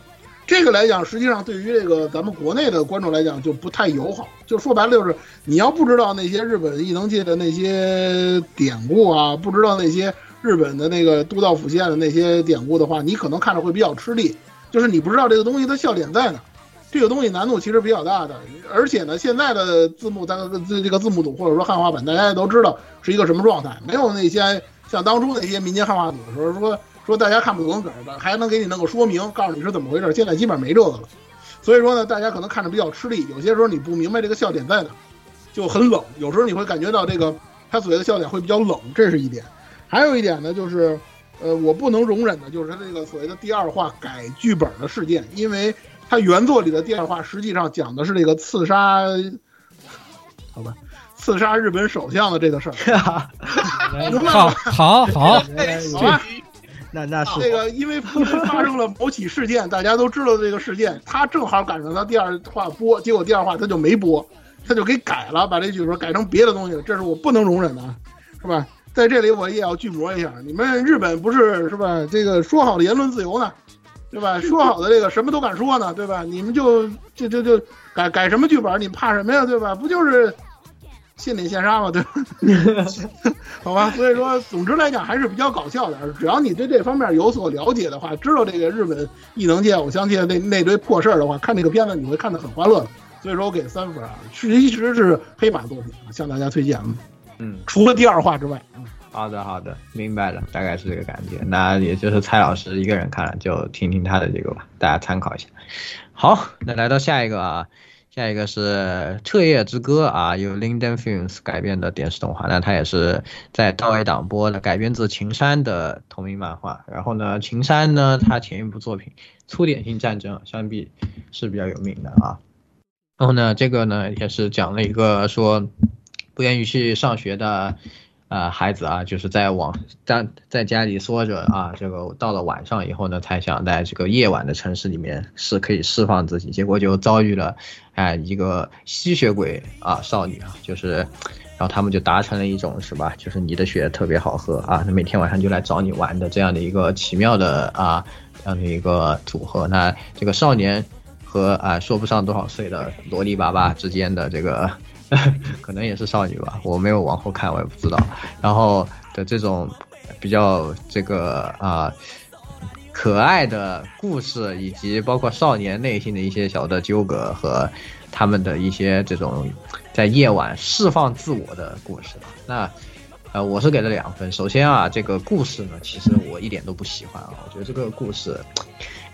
这个来讲，实际上对于这个咱们国内的观众来讲就不太友好。就说白了就是你要不知道那些日本异能界的那些典故啊，不知道那些日本的那个都道府县的那些典故的话，你可能看着会比较吃力，就是你不知道这个东西的笑点在哪。这个东西难度其实比较大的，而且呢，现在的字幕，咱这这个字幕组或者说汉化版，大家也都知道是一个什么状态，没有那些像当初那些民间汉化组的时候说说大家看不懂梗的，还能给你弄个说明，告诉你是怎么回事。现在基本上没这个了，所以说呢，大家可能看着比较吃力，有些时候你不明白这个笑点在哪，就很冷。有时候你会感觉到这个他所谓的笑点会比较冷，这是一点。还有一点呢，就是呃，我不能容忍的就是他这个所谓的第二话改剧本的事件，因为。他原作里的第二话实际上讲的是这个刺杀，好吧，刺杀日本首相的这个事儿。好，好，好，好吧。那那是这个，因为发生了某起事件，大家都知道这个事件，他正好赶上他第二话播，结果第二话他就没播，他就给改了，把这剧本改成别的东西了，这是我不能容忍的，是吧？在这里我也要剧魔一下，你们日本不是是吧？这个说好的言论自由呢？对吧？说好的这个什么都敢说呢，对吧？你们就就就就改改什么剧本？你怕什么呀？对吧？不就是现点现杀吗？对吧？好吧。所以说，总之来讲还是比较搞笑的。只要你对这方面有所了解的话，知道这个日本异能界、偶像界那那堆破事儿的话，看这个片子你会看得很欢乐的。所以说，我给三分啊，其实是黑马作品，向大家推荐。嗯，除了第二话之外。好的，好的，明白了，大概是这个感觉。那也就是蔡老师一个人看了，就听听他的这个吧，大家参考一下。好，那来到下一个啊，下一个是《彻夜之歌》啊，由 Linden Films 改编的电视动画。那它也是在道 A 档播的，改编自秦山的同名漫画。然后呢，秦山呢，他前一部作品《粗点性战争》相比是比较有名的啊。然后呢，这个呢也是讲了一个说不愿意去上学的。啊，孩子啊，就是在网在在家里缩着啊，这个到了晚上以后呢，才想在这个夜晚的城市里面是可以释放自己，结果就遭遇了，哎，一个吸血鬼啊少女啊，就是，然后他们就达成了一种是吧，就是你的血特别好喝啊，那每天晚上就来找你玩的这样的一个奇妙的啊这样的一个组合，那这个少年和啊说不上多少岁的萝莉爸爸之间的这个。可能也是少女吧，我没有往后看，我也不知道。然后的这种比较这个啊可爱的故事，以及包括少年内心的一些小的纠葛和他们的一些这种在夜晚释放自我的故事吧。那呃，我是给了两分。首先啊，这个故事呢，其实我一点都不喜欢啊。我觉得这个故事，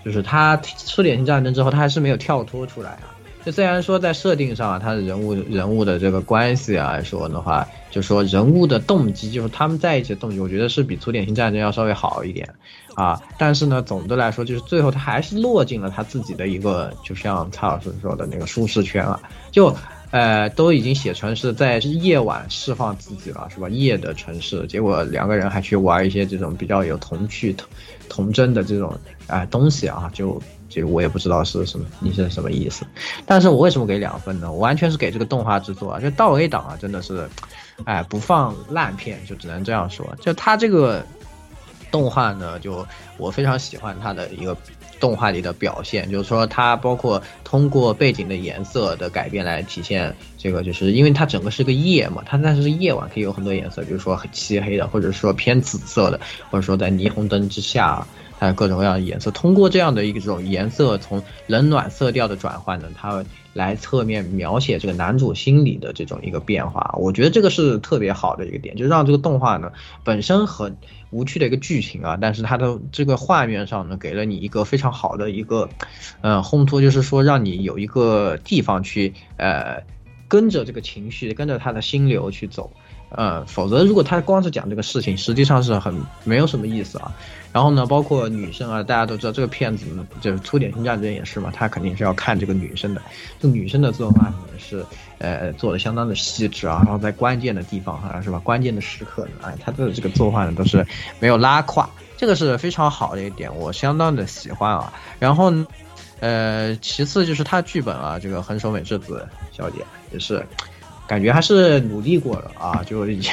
就是他出典型战争之后，他还是没有跳脱出来啊。就虽然说在设定上啊，他的人物人物的这个关系啊来说的话，就说人物的动机，就是他们在一起的动机，我觉得是比《粗点心战争》要稍微好一点啊。但是呢，总的来说，就是最后他还是落进了他自己的一个，就像蔡老师说的那个舒适圈啊，就。呃，都已经写成是在夜晚释放自己了，是吧？夜的城市，结果两个人还去玩一些这种比较有童趣、童童真的这种啊东西啊，就其实我也不知道是什么，你是什么意思？但是我为什么给两分呢？我完全是给这个动画制作啊，就到 A 档啊，真的是，哎，不放烂片，就只能这样说。就他这个动画呢，就我非常喜欢他的一个。动画里的表现，就是说它包括通过背景的颜色的改变来体现这个，就是因为它整个是个夜嘛，它但是夜晚可以有很多颜色，比如说很漆黑的，或者说偏紫色的，或者说在霓虹灯之下，它有各种各样的颜色。通过这样的一种颜色从冷暖色调的转换呢，它来侧面描写这个男主心理的这种一个变化。我觉得这个是特别好的一个点，就让这个动画呢本身很。无趣的一个剧情啊，但是它的这个画面上呢，给了你一个非常好的一个，呃，烘托，就是说让你有一个地方去，呃，跟着这个情绪，跟着他的心流去走。呃，否则如果他光是讲这个事情，实际上是很没有什么意思啊。然后呢，包括女生啊，大家都知道这个片子就是粗点性战争也是嘛，他肯定是要看这个女生的，这女生的作画呢是呃做的相当的细致啊，然后在关键的地方啊是吧，关键的时刻呢，哎，他的这个作画呢都是没有拉胯，这个是非常好的一点，我相当的喜欢啊。然后，呃，其次就是他剧本啊，这个横手美智子小姐也是。感觉还是努力过了啊，就已经，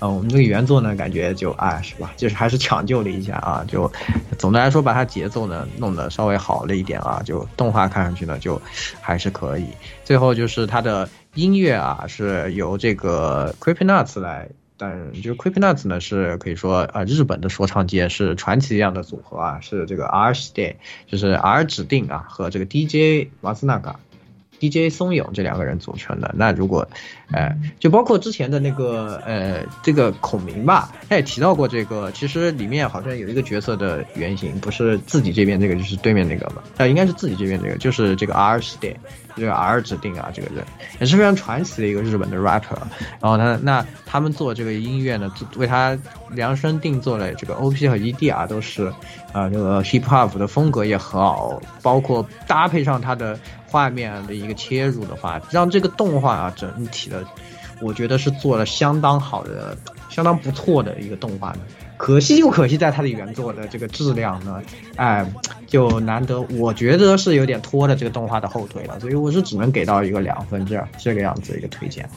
呃，我们这个原作呢，感觉就哎，是吧？就是还是抢救了一下啊，就总的来说把它节奏呢弄得稍微好了一点啊，就动画看上去呢就还是可以。最后就是它的音乐啊，是由这个 Creepy Nuts 来，但就 Creepy Nuts 呢是可以说啊日本的说唱界是传奇一样的组合啊，是这个 R Stay，就是 R 指定啊和这个 DJ 马斯纳嘎。DJ 松永这两个人组成的，那如果，呃，就包括之前的那个，呃，这个孔明吧，他也提到过这个，其实里面好像有一个角色的原型，不是自己这边这个，就是对面那个嘛，呃，应该是自己这边这个，就是这个 R 时代。这个 R 指定啊，这个人也是非常传奇的一个日本的 rapper。然后他那他们做这个音乐呢，为他量身定做了这个 OP 和 ED 啊，都是啊这个 hip hop 的风格也很好，包括搭配上他的画面的一个切入的话，让这个动画啊整体的，我觉得是做了相当好的、相当不错的一个动画的。可惜就可惜在它的原作的这个质量呢，哎，就难得，我觉得是有点拖了这个动画的后腿了，所以我是只能给到一个两分这样这个样子一个推荐。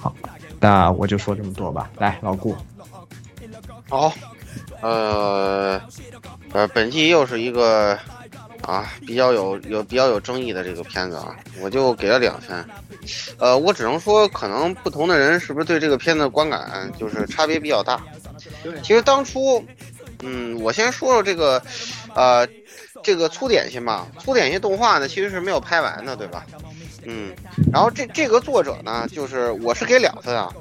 好，那我就说这么多吧。来，老顾。好，呃，呃，本季又是一个啊比较有有比较有争议的这个片子啊，我就给了两分。呃，我只能说，可能不同的人是不是对这个片子观感就是差别比较大。其实当初，嗯，我先说说这个，呃，这个粗点心吧。粗点心动画呢，其实是没有拍完的，对吧？嗯，然后这这个作者呢，就是我是给两分啊。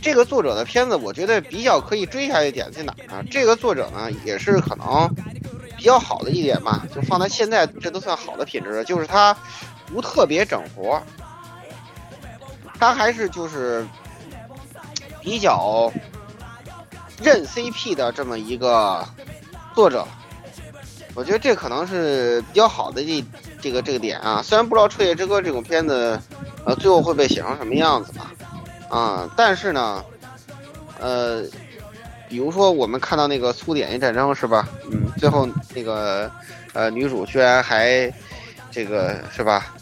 这个作者的片子，我觉得比较可以追下一点在哪呢？这个作者呢，也是可能比较好的一点吧，就放在现在，这都算好的品质了，就是他不特别整活，他还是就是比较。认 CP 的这么一个作者，我觉得这可能是比较好的这这个这个点啊。虽然不知道《彻夜之歌》这种片子，呃，最后会被写成什么样子吧，啊，但是呢，呃，比如说我们看到那个苏点一战争是吧？嗯，最后那个呃女主居然还这个是吧，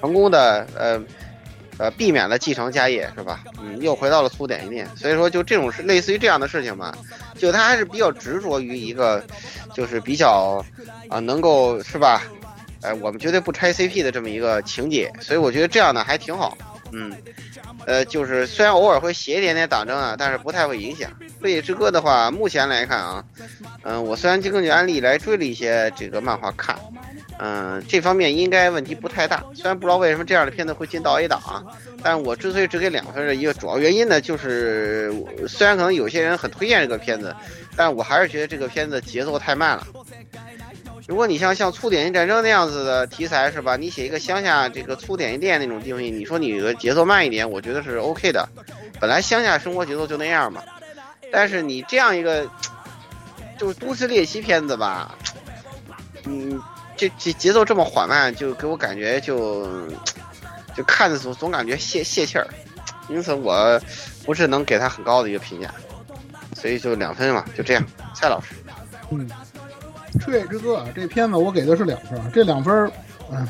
成功的呃。呃，避免了继承家业是吧？嗯，又回到了苏点一面，所以说就这种是类似于这样的事情嘛，就他还是比较执着于一个，就是比较啊能够是吧？哎，我们绝对不拆 CP 的这么一个情节，所以我觉得这样呢还挺好嗯，呃，就是虽然偶尔会写一点点党争啊，但是不太会影响。《飞野之歌》的话，目前来看啊，嗯、我虽然就根据案例来追了一些这个漫画看，嗯、这方面应该问题不太大。虽然不知道为什么这样的片子会进到 A 档啊，但是我之所以只给两分的一个主要原因呢，就是虽然可能有些人很推荐这个片子，但我还是觉得这个片子节奏太慢了。如果你像像粗点心战争那样子的题材是吧？你写一个乡下这个粗点心店那种东西，你说你的节奏慢一点，我觉得是 OK 的。本来乡下生活节奏就那样嘛，但是你这样一个就是都市猎奇片子吧，嗯，这节节奏这么缓慢，就给我感觉就就看着总总感觉泄泄气儿，因此我不是能给他很高的一个评价，所以就两分嘛，就这样。蔡老师，嗯，《吹野之歌》啊，这片子我给的是两分儿，这两分儿，嗯、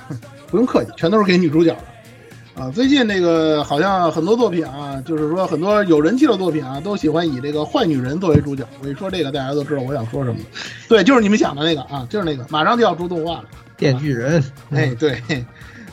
不用客气，全都是给女主角的。啊，最近那个好像很多作品啊，就是说很多有人气的作品啊，都喜欢以这个坏女人作为主角。我一说这个，大家都知道我想说什么。对，就是你们想的那个啊，就是那个，马上就要出动画了。电锯人，哎，对，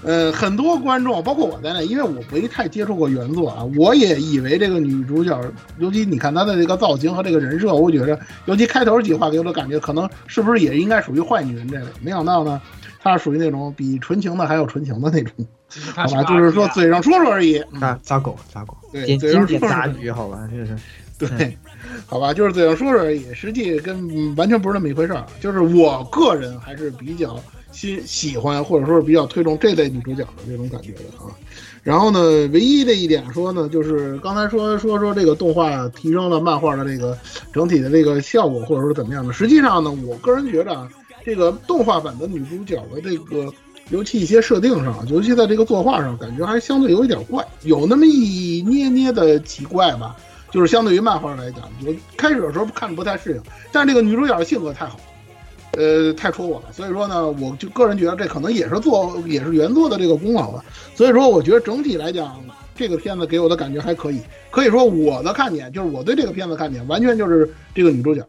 呃，很多观众，包括我在内，因为我没太接触过原作啊，我也以为这个女主角，尤其你看她的这个造型和这个人设，我觉得，尤其开头几话给我的感觉，可能是不是也应该属于坏女人这类。没想到呢，她是属于那种比纯情的还要纯情的那种，好吧，就是说嘴上说说而已。嗯扎扎狗扎狗，对嘴上说说而已，好吧，就是对，好吧，就是嘴上说说而已，实际跟嗯完全不是那么一回事儿。就是我个人还是比较喜喜欢，或者说是比较推崇这类女主角的这种感觉的啊。然后呢，唯一的一点说呢，就是刚才说说说这个动画提升了漫画的这个整体的这个效果，或者说怎么样的。实际上呢，我个人觉得啊，这个动画版的女主角的这个，尤其一些设定上，尤其在这个作画上，感觉还相对有一点怪，有那么一捏捏的奇怪吧。就是相对于漫画来讲，我开始的时候看着不太适应，但是这个女主角的性格太好，呃，太戳我了。所以说呢，我就个人觉得这可能也是做也是原作的这个功劳吧。所以说，我觉得整体来讲，这个片子给我的感觉还可以。可以说我的看点就是我对这个片子看点完全就是这个女主角，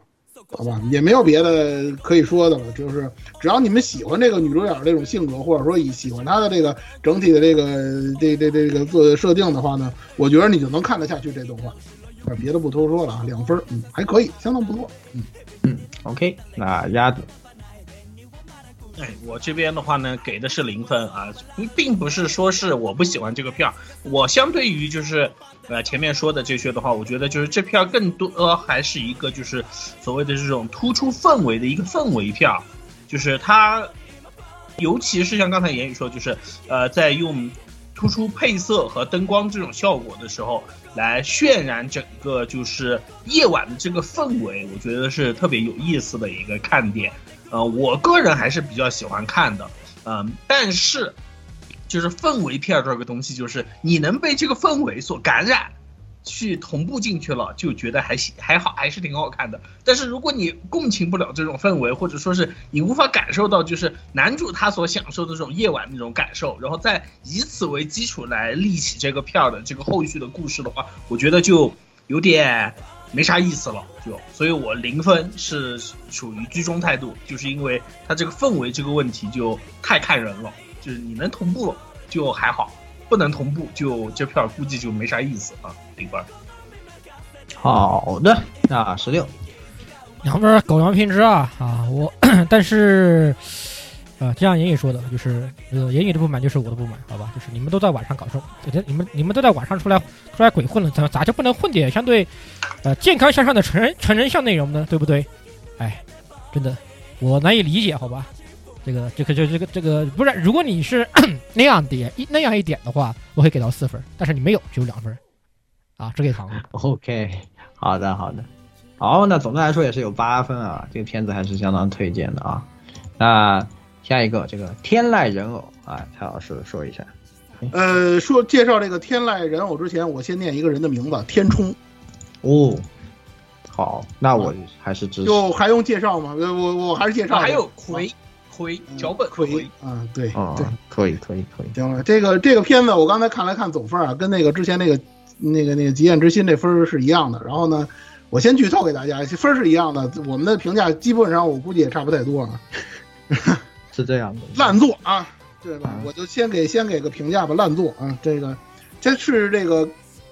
好吧，也没有别的可以说的了。就是只要你们喜欢这个女主角这种性格，或者说以喜欢她的这个整体的这个这这这个做设定的话呢，我觉得你就能看得下去这动画。别的不多说了啊，两分，嗯，还可以，相当不错，嗯嗯，OK，那鸭子，哎，我这边的话呢，给的是零分啊，并不是说是我不喜欢这个片儿，我相对于就是呃前面说的这些的话，我觉得就是这片儿更多、呃、还是一个就是所谓的这种突出氛围的一个氛围片儿，就是它，尤其是像刚才言语说，就是呃在用突出配色和灯光这种效果的时候，来渲染整个就是夜晚的这个氛围，我觉得是特别有意思的一个看点。呃，我个人还是比较喜欢看的，嗯、但是就是氛围片这个东西，就是你能被这个氛围所感染，去同步进去了，就觉得还行还好，还是挺好看的。但是如果你共情不了这种氛围，或者说是你无法感受到就是男主他所享受的这种夜晚那种感受，然后再以此为基础来立起这个片儿的这个后续的故事的话，我觉得就有点没啥意思了，就所以我零分是属于居中态度，就是因为它这个氛围这个问题就太看人了，就是你能同步就还好，不能同步就这片儿估计就没啥意思啊，零分。好的，那十六，两分狗粮品质啊啊！我 但是呃，就像言语说的，就是这个言语的不满就是我的不满，好吧？就是你们都在晚上搞事，你们你们都在晚上出来出来鬼混了，咋咋就不能混点相对呃健康向上的成人成人向内容呢？对不对？哎，真的我难以理解，好吧？这个这个这这个这个不是，如果你是 那样点一那样一点的话，我会给到四分，但是你没有，只有两分啊，只给糖。OK，好的好的，好，那总的来说也是有八分啊，这个片子还是相当推荐的啊。那下一个这个天籁人偶啊，蔡老师说一下。呃，说介绍这个天籁人偶之前，我先念一个人的名字，天冲。哦，好，那我还是支持。就还用介绍吗？呃我我还是介绍。还有魁魁脚本魁啊，对哦对，可以可以可以。行了，这个这个片子我刚才看了看总分啊，跟那个之前那个那个那个《极限之心》这分儿是一样的。然后呢，我先剧透给大家，分儿是一样的，我们的评价基本上我估计也差不太多啊。是这样的，烂作啊，对吧？我就先给先给个评价吧，烂作啊，这个。这是这个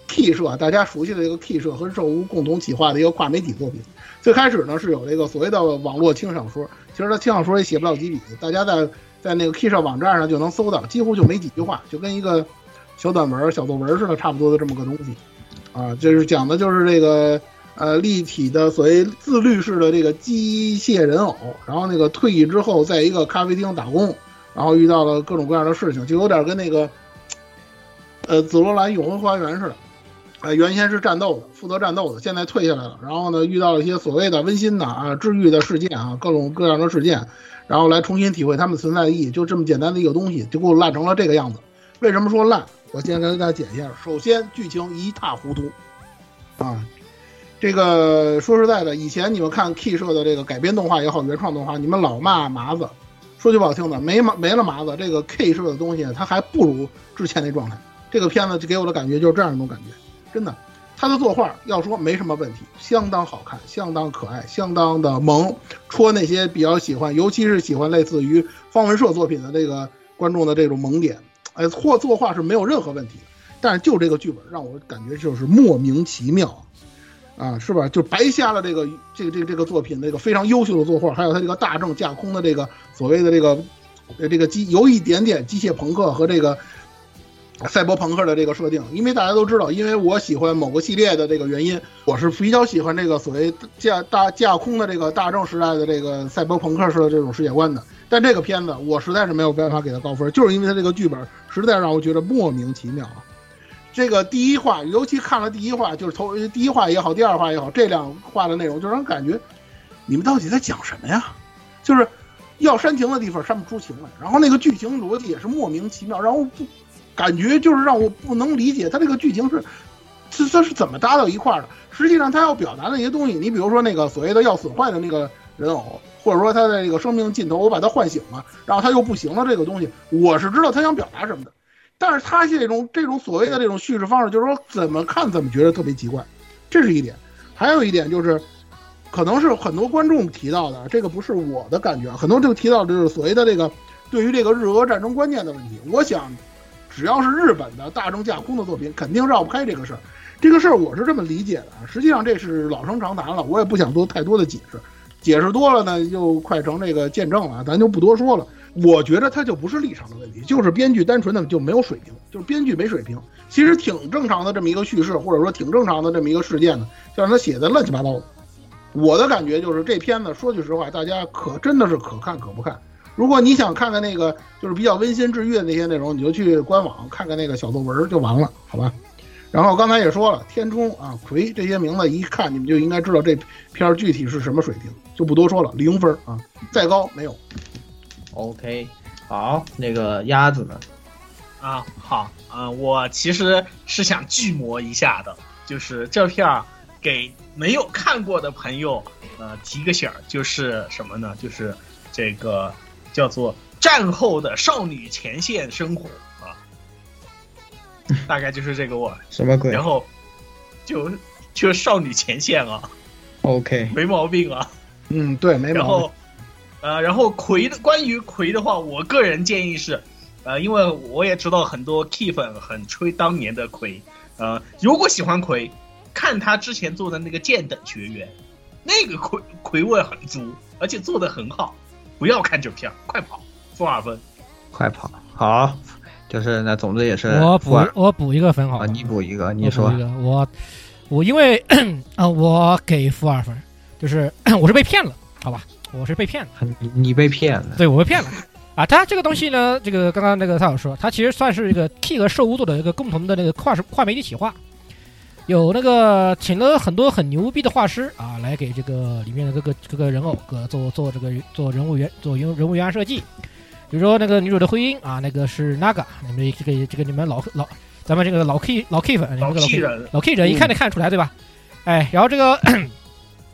K 社大家熟悉的这个 K 社和兽屋共同企划的一个跨媒体作品。最开始呢是有这个所谓的网络轻小说，其实它轻小说也写不了几笔，大家在在那个 K 社网站上就能搜到，几乎就没几句话，就跟一个小短文、小作文似的，差不多的这么个东西。啊，就是讲的就是这个呃立体的所谓自律式的这个机械人偶，然后那个退役之后在一个咖啡厅打工，然后遇到了各种各样的事情，就有点跟那个呃紫罗兰永恒花园似的。呃，原先是战斗的，负责战斗的，现在退下来了。然后呢，遇到了一些所谓的温馨的啊、治愈的事件啊，各种各样的事件，然后来重新体会他们存在的意义。就这么简单的一个东西，就给我烂成了这个样子。为什么说烂？我先跟大家解释一下。首先，剧情一塌糊涂啊！这个说实在的，以前你们看 K 社的这个改编动画也好，原创动画，你们老骂麻子。说句不好听的，没麻没了麻子，这个 K 社的东西它还不如之前那状态。这个片子就给我的感觉就是这样一种感觉。真的，他的作画要说没什么问题，相当好看，相当可爱，相当的萌，戳那些比较喜欢，尤其是喜欢类似于方文社作品的这个观众的这种萌点。哎，或作画是没有任何问题，但是就这个剧本让我感觉就是莫名其妙，啊，是吧？就白瞎了这个这个这个这个作品那个非常优秀的作画，还有他这个大正架空的这个所谓的这个呃这个机有一点点机械朋克和这个。赛博朋克的这个设定，因为大家都知道，因为我喜欢某个系列的这个原因，我是比较喜欢这个所谓架大架空的这个大正时代的这个赛博朋克式的这种世界观的。但这个片子我实在是没有办法给他高分，就是因为他这个剧本实在让我觉得莫名其妙啊。这个第一话，尤其看了第一话，就是头第一话也好，第二话也好，这两话的内容就让人感觉你们到底在讲什么呀？就是要煽情的地方煽不出情来，然后那个剧情逻辑也是莫名其妙，然后不。感觉就是让我不能理解，他这个剧情是，这这是怎么搭到一块儿的？实际上他要表达的一些东西，你比如说那个所谓的要损坏的那个人偶，或者说他的这个生命尽头，我把他唤醒了，然后他又不行了，这个东西我是知道他想表达什么的，但是他这种这种所谓的这种叙事方式，就是说怎么看怎么觉得特别奇怪，这是一点。还有一点就是，可能是很多观众提到的，这个不是我的感觉，很多就提到就是所谓的这个对于这个日俄战争观念的问题，我想。只要是日本的大众架空的作品，肯定绕不开这个事儿。这个事儿我是这么理解的，实际上这是老生常谈了，我也不想做太多的解释，解释多了呢就快成这个见证了，咱就不多说了。我觉得他就不是立场的问题，就是编剧单纯的就没有水平，就是编剧没水平。其实挺正常的这么一个叙事，或者说挺正常的这么一个事件呢，就让他写的乱七八糟的。我的感觉就是这片子，说句实话，大家可真的是可看可不看。如果你想看看那个就是比较温馨治愈的那些内容，你就去官网看看那个小作文就完了，好吧？然后刚才也说了，天冲啊、葵这些名字一看你们就应该知道这片儿具体是什么水平，就不多说了，零分啊，再高没有。OK，好，那个鸭子呢？啊，好啊，我其实是想巨魔一下的，就是这片儿给没有看过的朋友，呃，提个醒儿，就是什么呢？就是这个叫做战后的少女前线生活啊，大概就是这个我，什么鬼然后就就少女前线啊，？OK，没毛病啊。嗯，对，没毛病然后。，呃，然后葵的关于葵的话，我个人建议是，呃，因为我也知道很多 Key 粉很吹当年的葵，呃，如果喜欢葵，看他之前做的那个剑等学员，那个葵葵味很足，而且做的很好，不要看这片，快跑，负二分。快跑！好，就是那总之也是我补我补一个分好啊，吧，你补一个，你说补一个，我我因为 啊，我给负二分，就是 我是被骗了，好吧，我是被骗了。你你被骗了，对我被骗了啊！它这个东西呢，这个刚刚那个蔡老师说，它其实算是一个 T 和兽屋做的一个共同的那个跨跨媒体企划，有那个请了很多很牛逼的画师啊，来给这个里面的各个各个人偶个做做这个做人物原做人物原设计。比如说那个女主的徽音啊，那个是 Naga，你们这个这个你们老老咱们这个老 K 老 K 粉，你们这个老 K 人老 K 人一看就看出来，对吧？哎，然后这个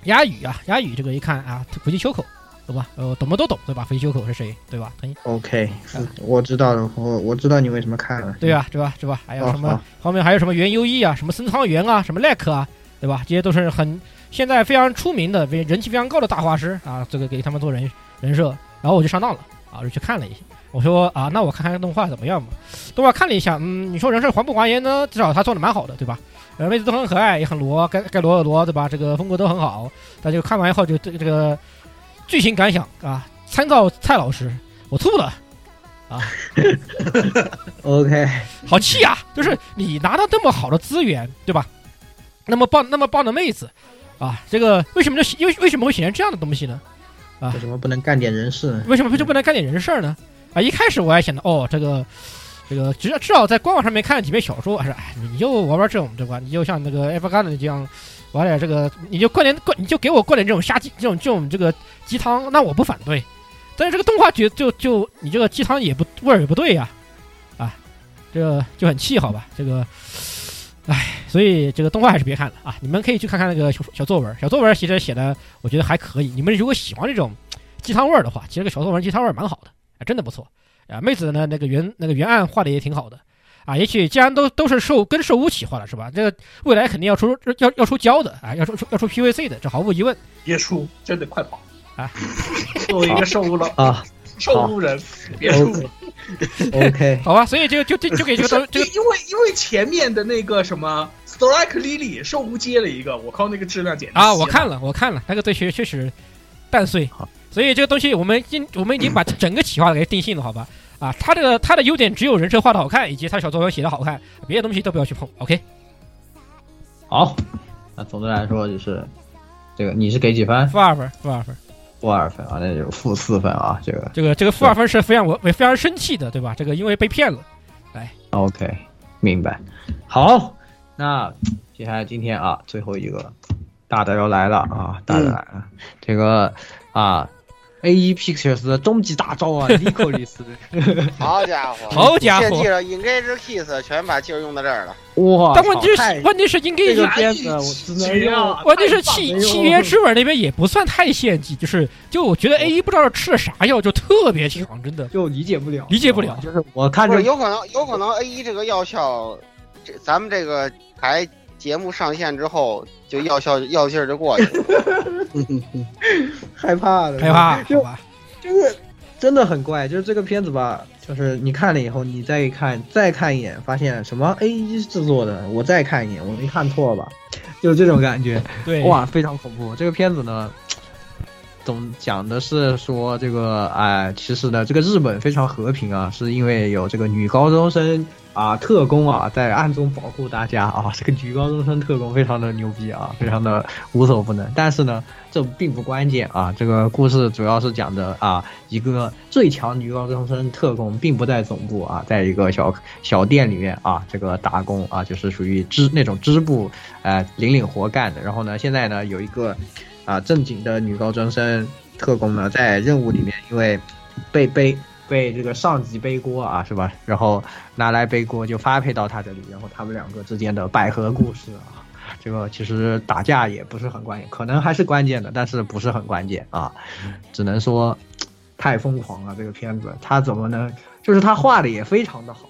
哑语啊，哑语这个一看啊，福气秋口，对吧？呃，懂么都懂，对吧？福气秋口是谁，对吧？他 OK，是我知道了，我我知道你为什么看了，对啊？对吧？对吧？还有什么好好后面还有什么原优一啊，什么森仓元啊，什么 Lek 啊，对吧？这些都是很现在非常出名的、非人气非常高的大画师啊，这个给他们做人人设，然后我就上当了啊，就去看了一下，我说啊，那我看看动画怎么样嘛。动画看了一下，嗯，你说人设还不还原呢？至少他做的蛮好的，对吧？呃，妹子都很可爱，也很罗，该该罗的罗，对吧？这个风格都很好。但就看完以后，就这个这个剧情感想啊，参考蔡老师，我吐了啊。OK，好气啊！就是你拿到这么好的资源，对吧？那么棒，那么棒的妹子，啊，这个为什么就为为什么会选择这样的东西呢？啊为，什么不能干点人事呢？为什么就不能干点人事儿呢？啊，一开始我还想到，哦，这个这个至少至少在官网上面看了几篇小说，还是哎，你就玩玩这种对吧？你就像那个 F 干的这样玩点这个，你就灌点灌，你就给我灌点这种杀鸡，这种这种这个鸡汤，那我不反对。但是这个动画觉就就你这个鸡汤也不味儿也不对呀，啊，这就很气，好吧？这个，唉，所以这个动画还是别看了啊！你们可以去看看那个小小作文，小作文其实写的我觉得还可以。你们如果喜欢这种鸡汤味儿的话，其实这个小作文鸡汤味儿蛮好的，啊，真的不错啊。妹子呢，那个原那个原案画的也挺好的啊。也许既然都都是受跟受污企划了是吧？这个未来肯定要出要要出胶的啊，要出要出 PVC 的，这毫无疑问。别出，真的快跑啊！作为一个受污了啊，受污人，别出。OK，好吧，所以这个就就就给这个东这个因为因为前面的那个什么 Strike Lily 受污接了一个，我靠，那个质量简直啊！我看了，我看了，那个对确确实蛋碎。所以这个东西我们今我们已经把整个企划给定性了，好吧？啊，他这个他的优点只有人设画的好看，以及他小作文写的好看，别的东西都不要去碰。OK。好，那总的来说就是这个你是给几分？负二分，负二分。负二分啊，那就是负四分啊，这个这个这个负二分是非常我我非常生气的，对吧？这个因为被骗了，来，OK，明白。好，那接下来今天啊，最后一个大的要来了啊，大的来了，这个啊，A E Pictures 的终极大招啊，利克里斯，好家伙，好家伙献祭了 Engage Kiss 全把劲儿用到这儿了。哇！但问题是问题是应该这个片子我只能用，问题是契契约之吻那边也不算太献祭，就是就我觉得 A E 不知道是吃了啥药，就特别强，真的就理解不了，理解不了。就是我看着有可能有可能 A E 这个药效，这咱们这个台节目上线之后，就药效药劲儿就过去了。害怕的，害怕，就？就是真的很怪，就是这个片子吧，就是你看了以后，你再一看，再看一眼，发现什么 A 一制作的，我再看一眼，我没看错吧？就这种感觉，对，哇，非常恐怖。这个片子呢，总讲的是说这个，哎，其实呢，这个日本非常和平啊，是因为有这个女高中生啊，特工啊，在暗中保护大家啊。这个女高中生特工非常的牛逼啊，非常的无所不能。但是呢，这并不关键啊。这个故事主要是讲的啊，一个最强女高中生特工并不在总部啊，在一个小小店里面啊，这个打工啊，就是属于支那种支部，呃，领领活干的。然后呢，现在呢有一个啊正经的女高中生特工呢，在任务里面因为被背被这个上级背锅啊，是吧？然后拿来背锅就发配到他这里，然后他们两个之间的百合故事啊，这个其实打架也不是很关键，可能还是关键的，但是不是很关键啊，只能说太疯狂了这个片子，他怎么能就是他画的也非常的好，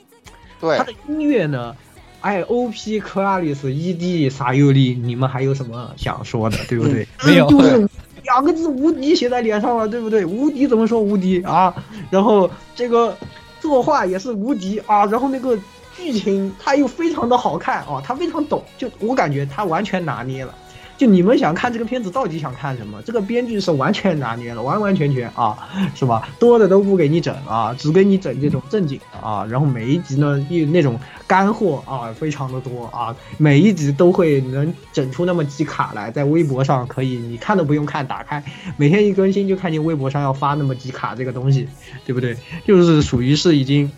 对他的音乐呢？哎，OP、克拉里斯、ED、撒尤利，你们还有什么想说的，对不对？没有就是两个字无敌写在脸上了，对不对？无敌怎么说无敌啊？然后这个作画也是无敌啊，然后那个剧情它又非常的好看啊，他非常懂，就我感觉他完全拿捏了。就你们想看这个片子到底想看什么？这个编剧是完全拿捏了，完完全全啊，是吧？多的都不给你整啊，只给你整这种正经的啊。然后每一集呢，又那种干货啊，非常的多啊，每一集都会能整出那么几卡来，在微博上可以，你看都不用看，打开每天一更新就看见微博上要发那么几卡这个东西，对不对？就是属于是已经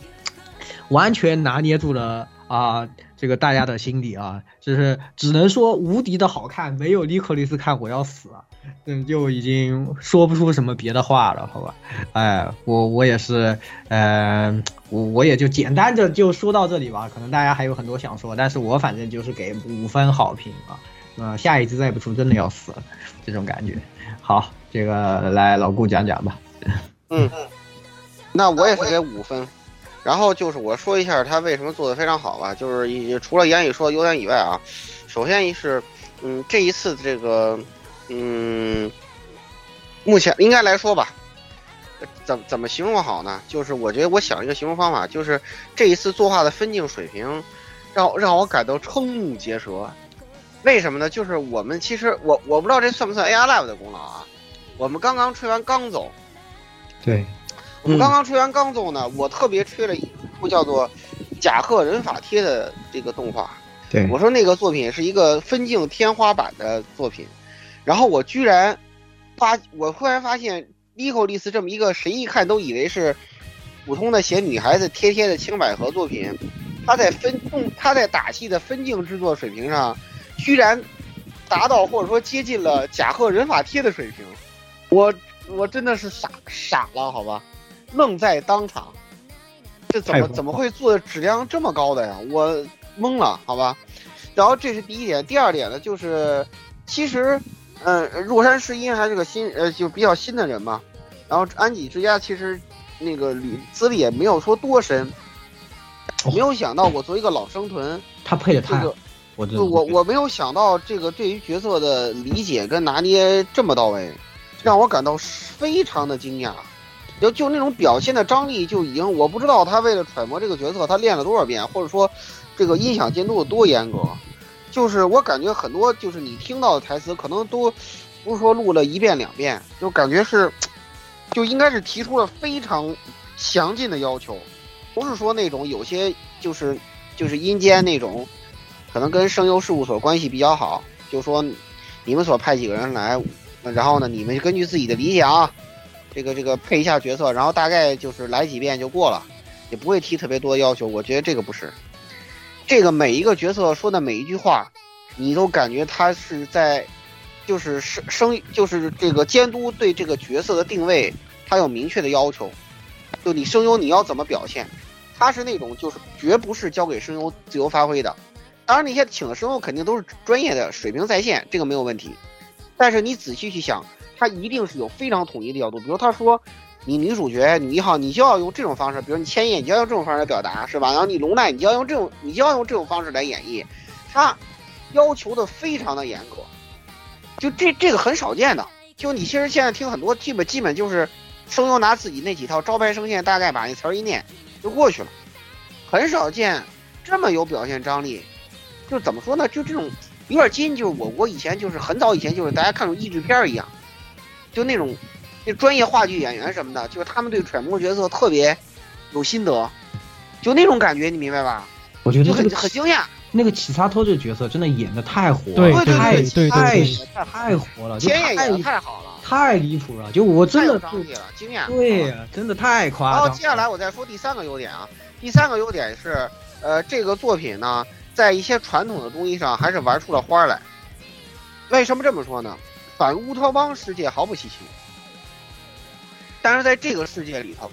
完全拿捏住了啊。这个大家的心里啊，就是只能说无敌的好看，没有尼克里斯看我要死了，嗯，就已经说不出什么别的话了，好吧？哎，我我也是，呃，我我也就简单的就说到这里吧，可能大家还有很多想说，但是我反正就是给五分好评啊，呃，下一次再不出真的要死了，这种感觉。好，这个来老顾讲讲吧。嗯，那我也是给五分。然后就是我说一下他为什么做的非常好吧，就是除了言语说的优点以外啊，首先一是，嗯，这一次这个，嗯，目前应该来说吧，怎怎么形容好呢？就是我觉得我想一个形容方法，就是这一次作画的分镜水平，让让我感到瞠目结舌。为什么呢？就是我们其实我我不知道这算不算 AR Live 的功劳啊？我们刚刚吹完刚走，对，我们刚刚吹完刚奏呢，我特别吹了一部叫做《甲贺忍法帖》的这个动画。对我说那个作品是一个分镜天花板的作品，然后我居然发，我忽然发现 Nico 丽丝这么一个谁一看都以为是普通的写女孩子贴贴的青百合作品，他在分动他在打戏的分镜制作水平上，居然达到或者说接近了甲贺忍法帖的水平，我我真的是傻傻了，好吧，愣在当场，这怎么怎么会做的质量这么高的呀？我懵了，好吧。然后这是第一点，第二点呢，就是其实，嗯、若山诗音还是个新呃，就比较新的人嘛。然后安吉之家其实那个履资历也没有说多深，没有想到我作为一个老生屯，他配的太好这个，我我我没有想到这个对于角色的理解跟拿捏这么到位，让我感到非常的惊讶。就就那种表现的张力就已经，我不知道他为了揣摩这个角色，他练了多少遍，或者说这个音响监督有多严格。就是我感觉很多就是你听到的台词，可能都不是说录了一遍两遍，就感觉是就应该是提出了非常详尽的要求，不是说那种有些就是就是阴间那种，可能跟声优事务所关系比较好，就说你们所派几个人来，然后呢，你们根据自己的理解啊，这个这个配一下角色，然后大概就是来几遍就过了，也不会提特别多的要求。我觉得这个不是，这个每一个角色说的每一句话，你都感觉他是在，就是声声就是这个监督对这个角色的定位，他有明确的要求，就你声优你要怎么表现，他是那种就是绝不是交给声优自由发挥的。当然，那些请的声优肯定都是专业的，水平在线，这个没有问题。但是你仔细去想，他一定是有非常统一的角度。比如他说，你女主角女一号，你就要用这种方式，比如你千叶，你就要用这种方式来表达，是吧？然后你龙奈，你就要用这种，你就要用这种方式来演绎。他要求的非常的严格，就这这个很少见的。就你其实现在听很多，基本基本就是声优拿自己那几套招牌声线，大概把那词儿一念就过去了，很少见这么有表现张力。就怎么说呢？就这种有点近，就是我我以前就是很早以前就是大家看种译制片一样，就那种那专业话剧演员什么的，就是他们对揣摩角色特别有心得，就那种感觉，你明白吧？我觉得这个很惊讶。那个起沙托这个角色真的演的太活了，对对太对对对太对太太活了，就千叶太演的太好了，太离谱了，就我真太有的张力了，惊讶。对呀，真的太然夸张。后接下来我再说第三个优点啊，第三个优点是，呃，这个作品呢，在一些传统的东西上还是玩出了花来。为什么这么说呢？反乌托邦世界毫不稀奇，但是在这个世界里头，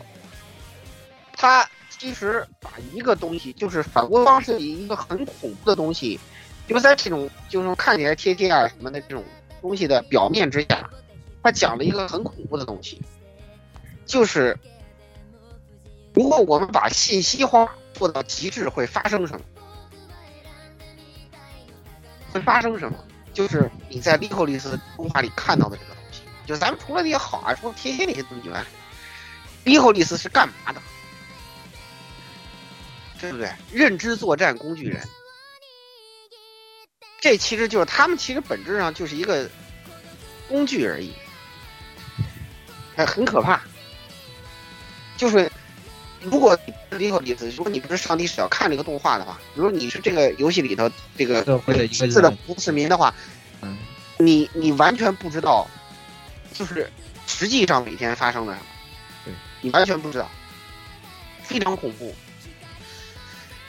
他其实把一个东西，就是反乌托邦世界一个很恐怖的东西，就在这种就是看起来贴贴啊什么的这种东西的表面之下，他讲了一个很恐怖的东西，就是如果我们把信息化做到极致，会发生什么？会发生什么？就是你在利寇利斯动画里看到的这个东西，就咱们除了那些好啊，除了贴贴那些东西以外，利寇利斯是干嘛的？对不对？认知作战工具人，这其实就是他们其实本质上就是一个工具而已，很可怕。就是如果你不是利寇利斯，如果你不是上帝视角看这个动画的话，如果你是这个游戏里头这个社会的一个普通市民的话，嗯，你你完全不知道，就是实际上每天发生了什么，对你完全不知道，非常恐怖。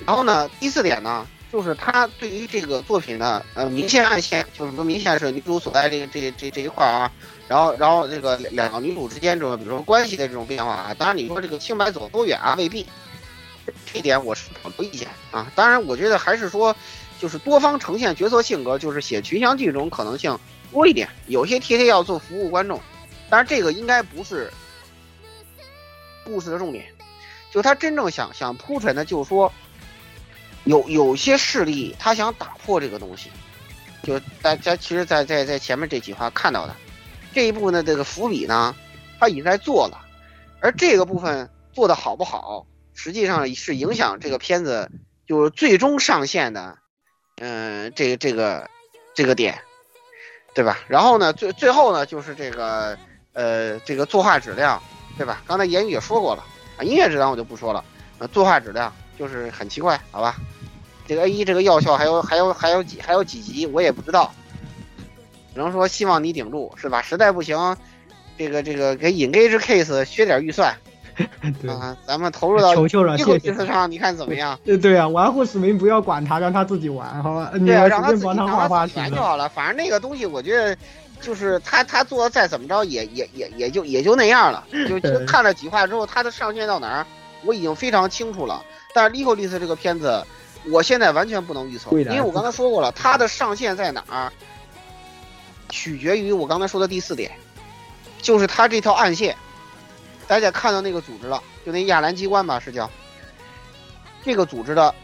然后呢，第四点呢，就是他对于这个作品的呃明线暗线，就是说明线是女主所在这个这这这一块啊，然后然后这个两个女主之间这种比如说关系的这种变化啊，当然你说这个清白走多远啊，未必，这点我是保留意见啊。当然，我觉得还是说，就是多方呈现角色性格，就是写群像剧这种可能性多一点，有些贴贴要做服务观众，当然这个应该不是故事的重点，就他真正想想铺陈的，就是说。有有些势力，他想打破这个东西，就大家其实在，在在前面这几话看到的这一部分的这个伏笔呢，他已经在做了。而这个部分做的好不好，实际上是影响这个片子就是最终上线的，嗯、这个这个这个点，对吧？然后呢，最最后呢，就是这个呃这个作画质量，对吧？刚才言语也说过了啊，音乐质量我就不说了，呃，作画质量就是很奇怪，好吧？这个 A 一这个药效还有还有还有几还有几级我也不知道，只能说希望你顶住，是吧？实在不行，这个这个给 Engage Case 削点预算 对，啊，咱们投入到求求了，这个谢谢。上，你看怎么样？对对啊，玩护使命不要管他，让他自己玩，好吧？对啊，让他自己随便帮他让画画去他自己玩就好了。反正那个东西，我觉得就是他他做的再怎么着，也也也也就也就那样了。就就看了几话之后，他的上限到哪儿，我已经非常清楚了。但是《Lico 丽丝》这个片子，我现在完全不能预测，因为我刚才说过了，它的上限在哪儿，取决于我刚才说的第四点，就是它这条暗线。大家看到那个组织了，就那亚兰机关吧，是叫这个组织的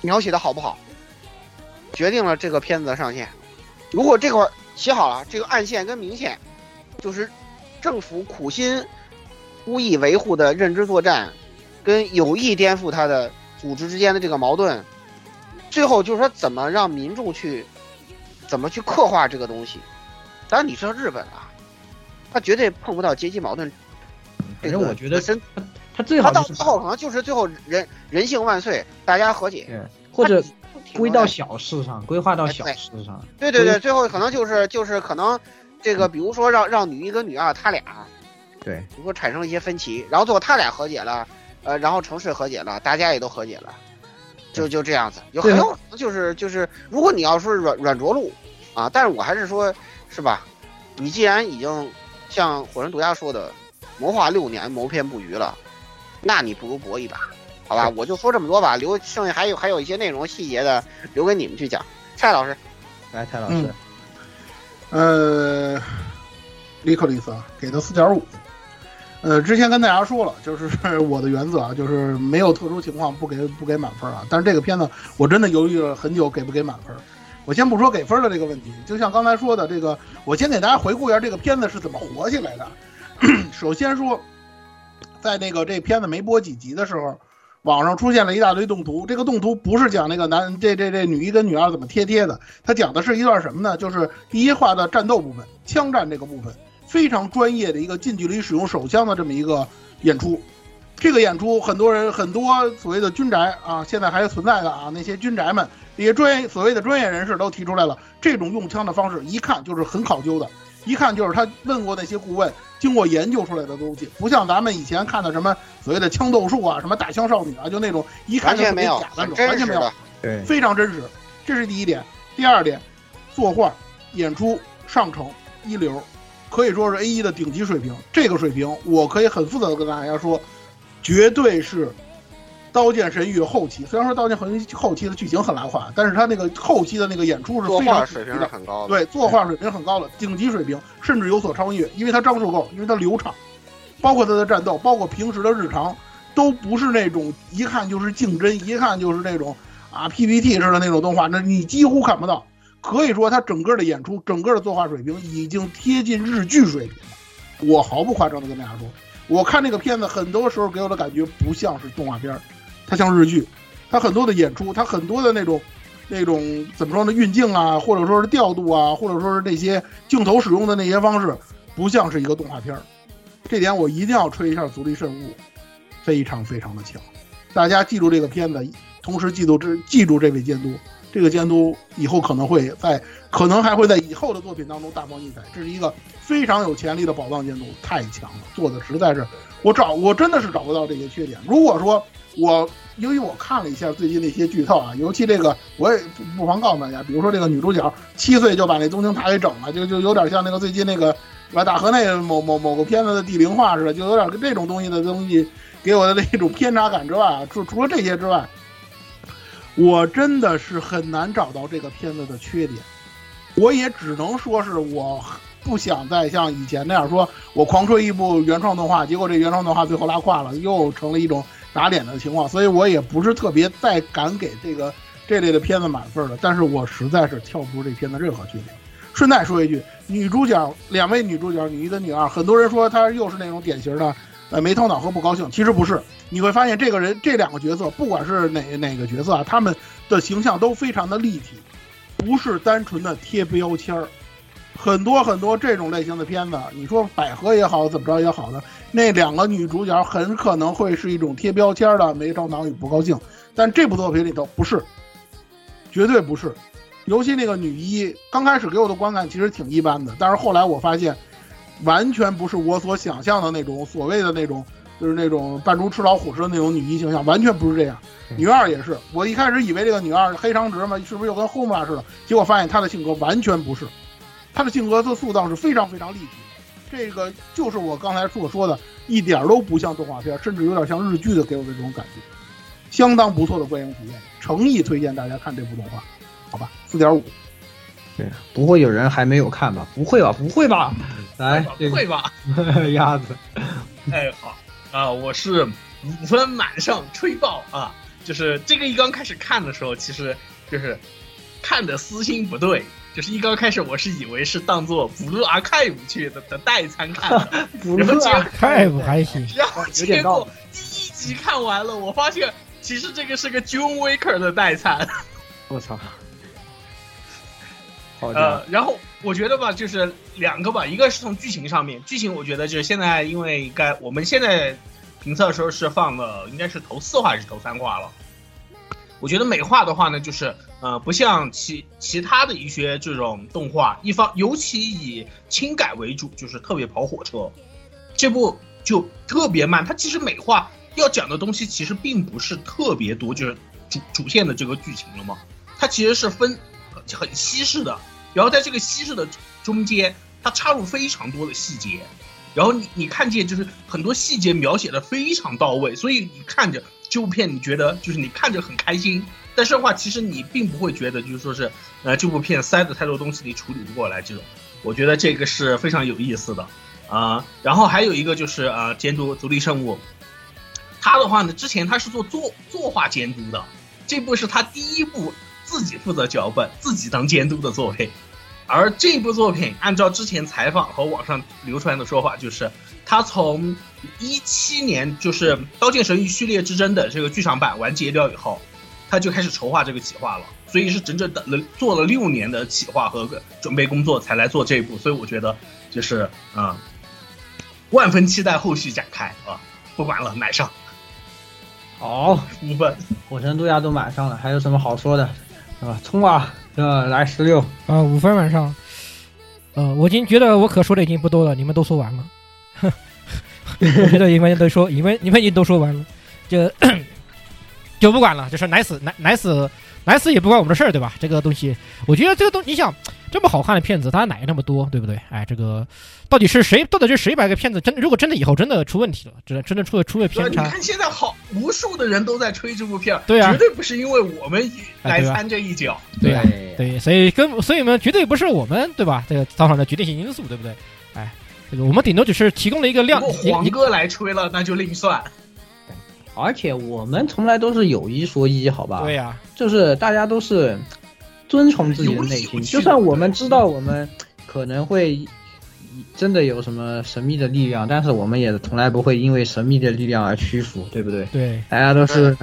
描写的好不好，决定了这个片子的上限。如果这块写好了，这个暗线跟明线，就是政府苦心故意维护的认知作战，跟有意颠覆他的组织之间的这个矛盾，最后就是说怎么让民众去怎么去刻画这个东西。当然，你知道日本啊，他绝对碰不到阶级矛盾。反正我觉得真，他最他好就是到最后可能就是最后人人性万岁，大家和解，或者归到小事上，规划到小事上。对对对，最后可能就是就是可能这个，比如说让让女一跟女二他俩，对，比如说产生一些分歧，然后最后他俩和解了，呃，然后城市和解了，大家也都和解了，就就这样子，有很有可能就是就是，如果你要说软软着陆啊，但是我还是说，是吧？你既然已经像火神毒鸦说的，谋划六年谋篇布局了，那你不如搏一把，好吧？我就说这么多吧，留剩下还有还有一些内容细节的留给你们去讲。蔡老师，来，蔡老师，嗯呃，利克里斯啊，给到四点五。呃，之前跟大家说了，就是 我的原则啊，就是没有特殊情况不给不给满分啊。但是这个片子我真的犹豫了很久，给不给满分。我先不说给分的这个问题，就像刚才说的这个，我先给大家回顾一下这个片子是怎么火起来的。首先说，在那个这片子没播几集的时候，网上出现了一大堆动图。这个动图不是讲那个男这这这女一跟女二怎么贴贴的，它讲的是一段什么呢？就是第一话的战斗部分，枪战这个部分，非常专业的一个近距离使用手枪的这么一个演出。这个演出，很多人很多所谓的军宅啊，现在还存在的啊，那些军宅们，那些专业所谓的专业人士都提出来了，这种用枪的方式，一看就是很考究的，一看就是他问过那些顾问，经过研究出来的东西，不像咱们以前看的什么所谓的枪斗术啊，什么打枪少女啊，就那种一看就特别完全没假，的那种，完全没有。。对，非常真实，这是第一点。第二点，作画、演出上乘一流，可以说是 A 一的顶级水平。这个水平，我可以很负责的跟大家说，绝对是《刀剑神域》后期。虽然说《刀剑神域》后期的剧情很拉胯，但是他那个后期的那个演出是非常水平是很高的。对，作画水平很高的，顶级水平，甚至有所超越，因为它张数够，因为它流畅，包括它的战斗，包括平时的日常，都不是那种一看就是竞争，一看就是那种啊 PPT 似的那种动画，那你几乎看不到。可以说，他整个的演出，整个的作画水平已经贴近日剧水平了。我毫不夸张的跟大家说，我看这个片子，很多时候给我的感觉不像是动画片儿，它像日剧，它很多的演出，它很多的那种。那种怎么说呢？运镜啊，或者说是调度啊，或者说是那些镜头使用的那些方式，不像是一个动画片儿。这点我一定要吹一下足利慎吾，非常非常的强。大家记住这个片子，同时记住这记住这位监督，这个监督以后可能会在，可能还会在以后的作品当中大放异彩。这是一个非常有潜力的宝藏监督，太强了，做的实在是我找我真的是找不到这些缺点。如果说我因为我看了一下最近的一些剧透啊，尤其这个我也不不妨告诉大家，比如说这个女主角七岁就把那东京塔给整了，就就有点像那个最近那个是吧大河内某某某个片子的地灵化似的，就有点跟这种东西的东西给我的那种偏差感之外啊，除除了这些之外，我真的是很难找到这个片子的缺点，我也只能说是我不想再像以前那样说，我狂吹一部原创动画，结果这原创动画最后拉胯了，又成了一种打脸的情况，所以我也不是特别再敢给这个这类的片子满分了。但是我实在是跳不出这片子任何缺点。顺带说一句，女主角两位女主角，女一跟女二，很多人说她又是那种典型的呃没头脑和不高兴，其实不是。你会发现这个人这两个角色，不管是哪哪个角色啊，他们的形象都非常的立体，不是单纯的贴标签儿。很多很多这种类型的片子，你说百合也好，怎么着也好的，那两个女主角很可能会是一种贴标签的没头脑与不高兴，但这部作品里头不是，绝对不是。尤其那个女一，刚开始给我的观感其实挺一般的，但是后来我发现，完全不是我所想象的那种所谓的那种，就是那种扮猪吃老虎似的那种女一形象，完全不是这样。女二也是，我一开始以为这个女二黑长直嘛，是不是又跟后妈似的？结果发现她的性格完全不是，她的性格的塑造是非常非常立体。这个就是我刚才所说的，一点都不像动画片，甚至有点像日剧的给我的这种感觉，相当不错的观影体验，诚意推荐大家看这部动画。好吧，四点五。对，不会有人还没有看吧？不会吧？不会吧？来，不会吧？鸭子。哎，好啊，我是五分满上吹爆啊！就是这个一刚开始看的时候，其实就是看的私心不对，就是一刚开始我是以为是当做补录阿凯姆去的的代餐看的，补录阿凯姆还行。然后结果第一集看完了，我发现其实这个是个 June Waker 的代餐。我操！好呃，然后我觉得吧，就是两个吧，一个是从剧情上面，剧情我觉得就是现在因为该我们现在评测的时候是放了，应该是头四话还是头三话了。我觉得美化的话呢，就是呃，不像其其他的一些这种动画，一方尤其以轻改为主，就是特别跑火车，这部就特别慢。它其实美化要讲的东西其实并不是特别多，就是主主线的这个剧情了嘛，它其实是分。很稀释的，然后在这个稀释的中间，它插入非常多的细节，然后你你看见就是很多细节描写的非常到位，所以你看着这部片，你觉得就是你看着很开心，但是的话，其实你并不会觉得就是说是，呃，这部片塞的太多东西你处理不过来这种，我觉得这个是非常有意思的啊。然后还有一个就是呃，监督独立生物，他的话呢，之前他是做作作画监督的，这部是他第一部。自己负责脚本，自己当监督的作品，而这部作品按照之前采访和网上流传的说法，就是他从一七年就是《刀剑神域：序列之争》的这个剧场版完结掉以后，他就开始筹划这个企划了，所以是整整等了做了六年的企划和准备工作才来做这一部，所以我觉得就是啊，万分期待后续展开啊！不管了，买上。好，五分，火神杜亚都买上了，还有什么好说的？啊，冲啊！呃，来十六啊，五分晚上。呃，我已经觉得我可说的已经不多了，你们都说完了。我觉得你们都说，你们你们已经都说完了，就 就不管了，就是奶死奶奶死奶死也不关我们的事儿，对吧？这个东西，我觉得这个东，你想这么好看的片子，它奶那么多，对不对？哎，这个。到底是谁？到底是谁把个片子真？如果真的以后真的出问题了，真真的出了出了偏差。你看现在好无数的人都在吹这部片，对啊，绝对不是因为我们来掺这一脚，对啊，对，所以跟所以呢，绝对不是我们，对吧？这个造成的决定性因素，对不对？哎，这个我们顶多只是提供了一个量。黄哥来吹了，那就另算。而且我们从来都是有一说一，好吧？对呀，就是大家都是遵从自己的内心，就算我们知道我们可能会。真的有什么神秘的力量，但是我们也从来不会因为神秘的力量而屈服，对不对？对，大家都是，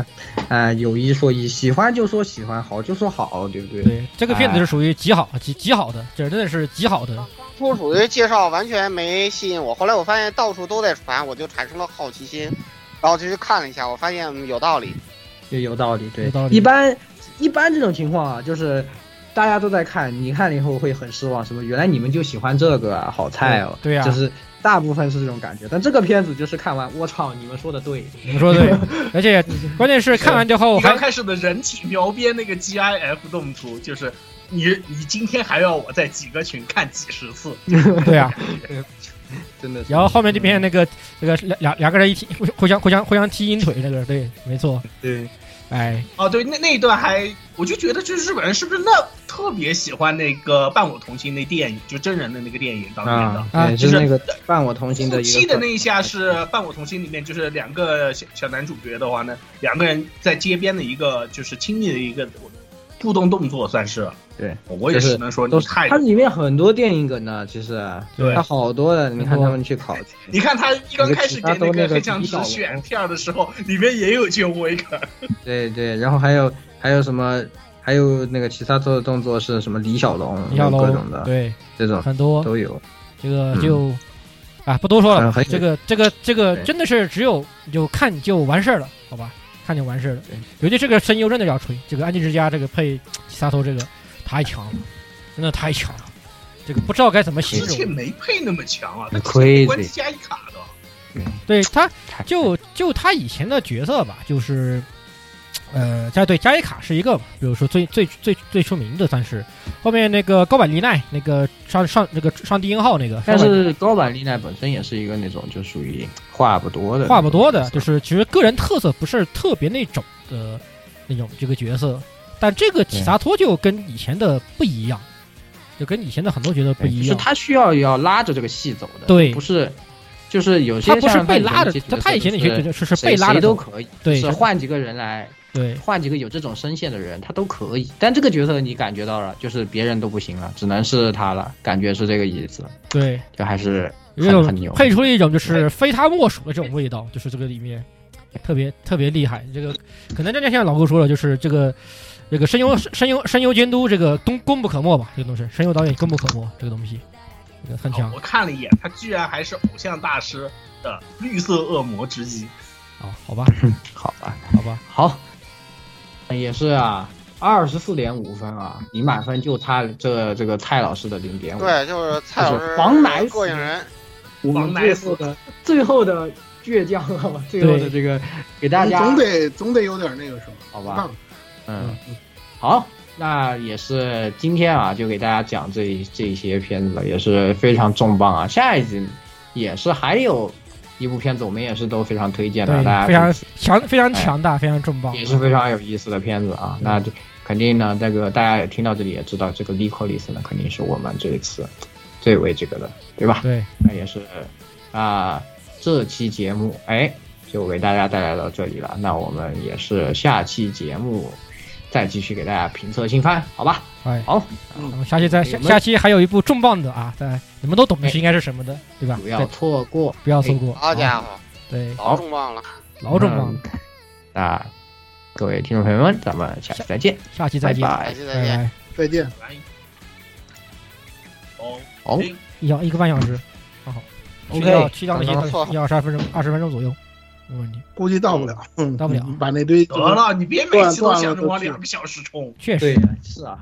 啊，有一说一，喜欢就说喜欢，好就说好，对不对？对，这个片子是属于极好、极极好的，这真的是极好的。初属于介绍完全没吸引我，后来我发现到处都在传，我就产生了好奇心，然后就去看了一下，我发现有道理，也有道理，对，一般一般这种情况啊，就是。大家都在看，你看了以后会很失望，什么？原来你们就喜欢这个啊，好菜哦！对呀，就是大部分是这种感觉。但这个片子就是看完，我操，你们说的对，你们说的对，而且 关键是看完之后，刚开始的人体描边那个 GIF 动图，就是你你今天还要我在几个群看几十次？对啊，真的。然后后面这边那个那个两两两个人一踢，互相互相互相踢阴腿，那个对，没错，对。哎，哦，对，那那一段还，我就觉得就是日本人是不是那特别喜欢那个《伴我同行》那电影，就真人的那个电影当年的，啊，就是那个《伴我同行》的一期的那一下是《伴我同行》里面就是两个小小男主角的话呢，两个人在街边的一个就是亲密的一个互动动作，算是对，我也是能说都是你太它里面很多电影梗呢，其实对它好多的，你看他们去考，你看他一刚开始给那那个其他都那个个黑长直比较选片儿的时候，里面也有救威梗。对对，然后还有还有什么，还有那个其他做的动作是什么李小龙，李小龙各种的，对这种很多都有。这个嗯就、啊不多说了这个这个这个真的是只有就看就完事儿了，好吧？看就完事儿了。尤其这个声优真的要吹，这个安吉之家这个配其他头这个太强了，真的太强了，这个不知道该怎么形之前容。没配那么强啊，他亏关机加一卡的。对他就就他以前的角色吧，就是，呃，加对加伊卡是一个，比如说最最最最出名的算是，后面那个高坂丽奈那个上上那个上帝音号那个，但是高坂丽奈本身也是一个那种就属于话不多的，话不多的，就是其实个人特色不是特别那种的那种这个角色，但这个体萨托就跟以前的不一样，就跟以前的很多角色不一样。就是他需要要拉着这个戏走的，对不是。就是有些他不是被拉着他他以前那些角色是是被拉着走谁都可以，对是换几个人来，对换几个有这种声线的人，他都可以。但这个角色你感觉到了，就是别人都不行了，只能是他了，感觉是这个意思，对，就还是有一种很很牛。配出了一种就是非他莫属的这种味道，就是这个里面特别特别厉害。这个可能真的像老哥说了，就是这个这个声优声优声优监督这个功功不可没吧，这个东西声优导演功不可没，这个东西这个很强。我看了一眼，他居然还是偶像大师的绿色恶魔之一。哦，好吧，好吧，好吧，好，也是啊，二十四点五分啊，你满分就差这这个蔡老师的零点五。对，就是蔡老师就是黄乃膈应人。我们最后的 最后的倔强啊，最后的这个给大家总得总得有点那个什么，好吧？嗯，好，那也是今天啊，就给大家讲这这些片子了，也是非常重磅啊。下一集也是还有一部片子，我们也是都非常推荐的，大家，非常强，非常强大，非常重磅，也是非常有意思的片子啊。那就肯定呢，这个大家也听到这里也知道，这个《利克里斯》呢，肯定是我们这一次最为这个的，对吧？对，那也是啊，这期节目哎，就给大家带来到这里了。那我们也是下期节目再继续给大家评测新番，好吧？哎，好，嗯，下期再下下期还有一部重磅的啊，在你们都懂的是应该是什么的，对吧？不要对。错过，不要错过。好家伙，对，老重磅了，老重磅。了。那各位听众朋友们，咱们下期再见，下期再见，拜拜。拜拜。再见。哦，哦，一小一个半小时，刚好。OK，去掉去掉那些一二十分钟，二十分钟左右，没问题。估计到不了，嗯，到不了，把那堆得了，你别每期都想着往两个小时冲。确实是啊，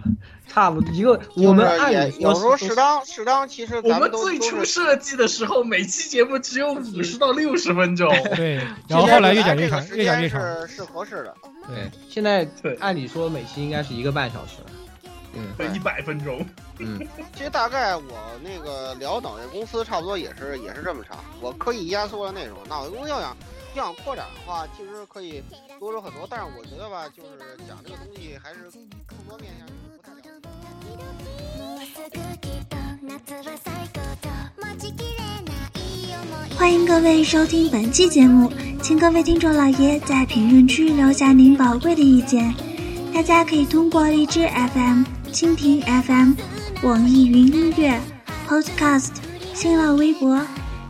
差不多一个我们按有时候适当适当，其实我们咱们最初设计的时候，每期节目只有五十到六十分钟。对，然后后来越讲越长，越讲越长。是是合适的。对，现在按理说每期应该是一个半小时，嗯，一百分钟。嗯，其实大概我那个聊脑业公司差不多也是也是这么长，我刻意压缩了内容。脑业公司要想要想扩展的话，其实可以多说很多，但是我觉得吧，就是讲这个东西还是更多面向不太了。欢迎各位收听本期节目，请各位听众老爷在评论区留下您宝贵的意见。大家可以通过荔枝 FM、蜻蜓 FM、网易云音乐、Podcast、新浪微博、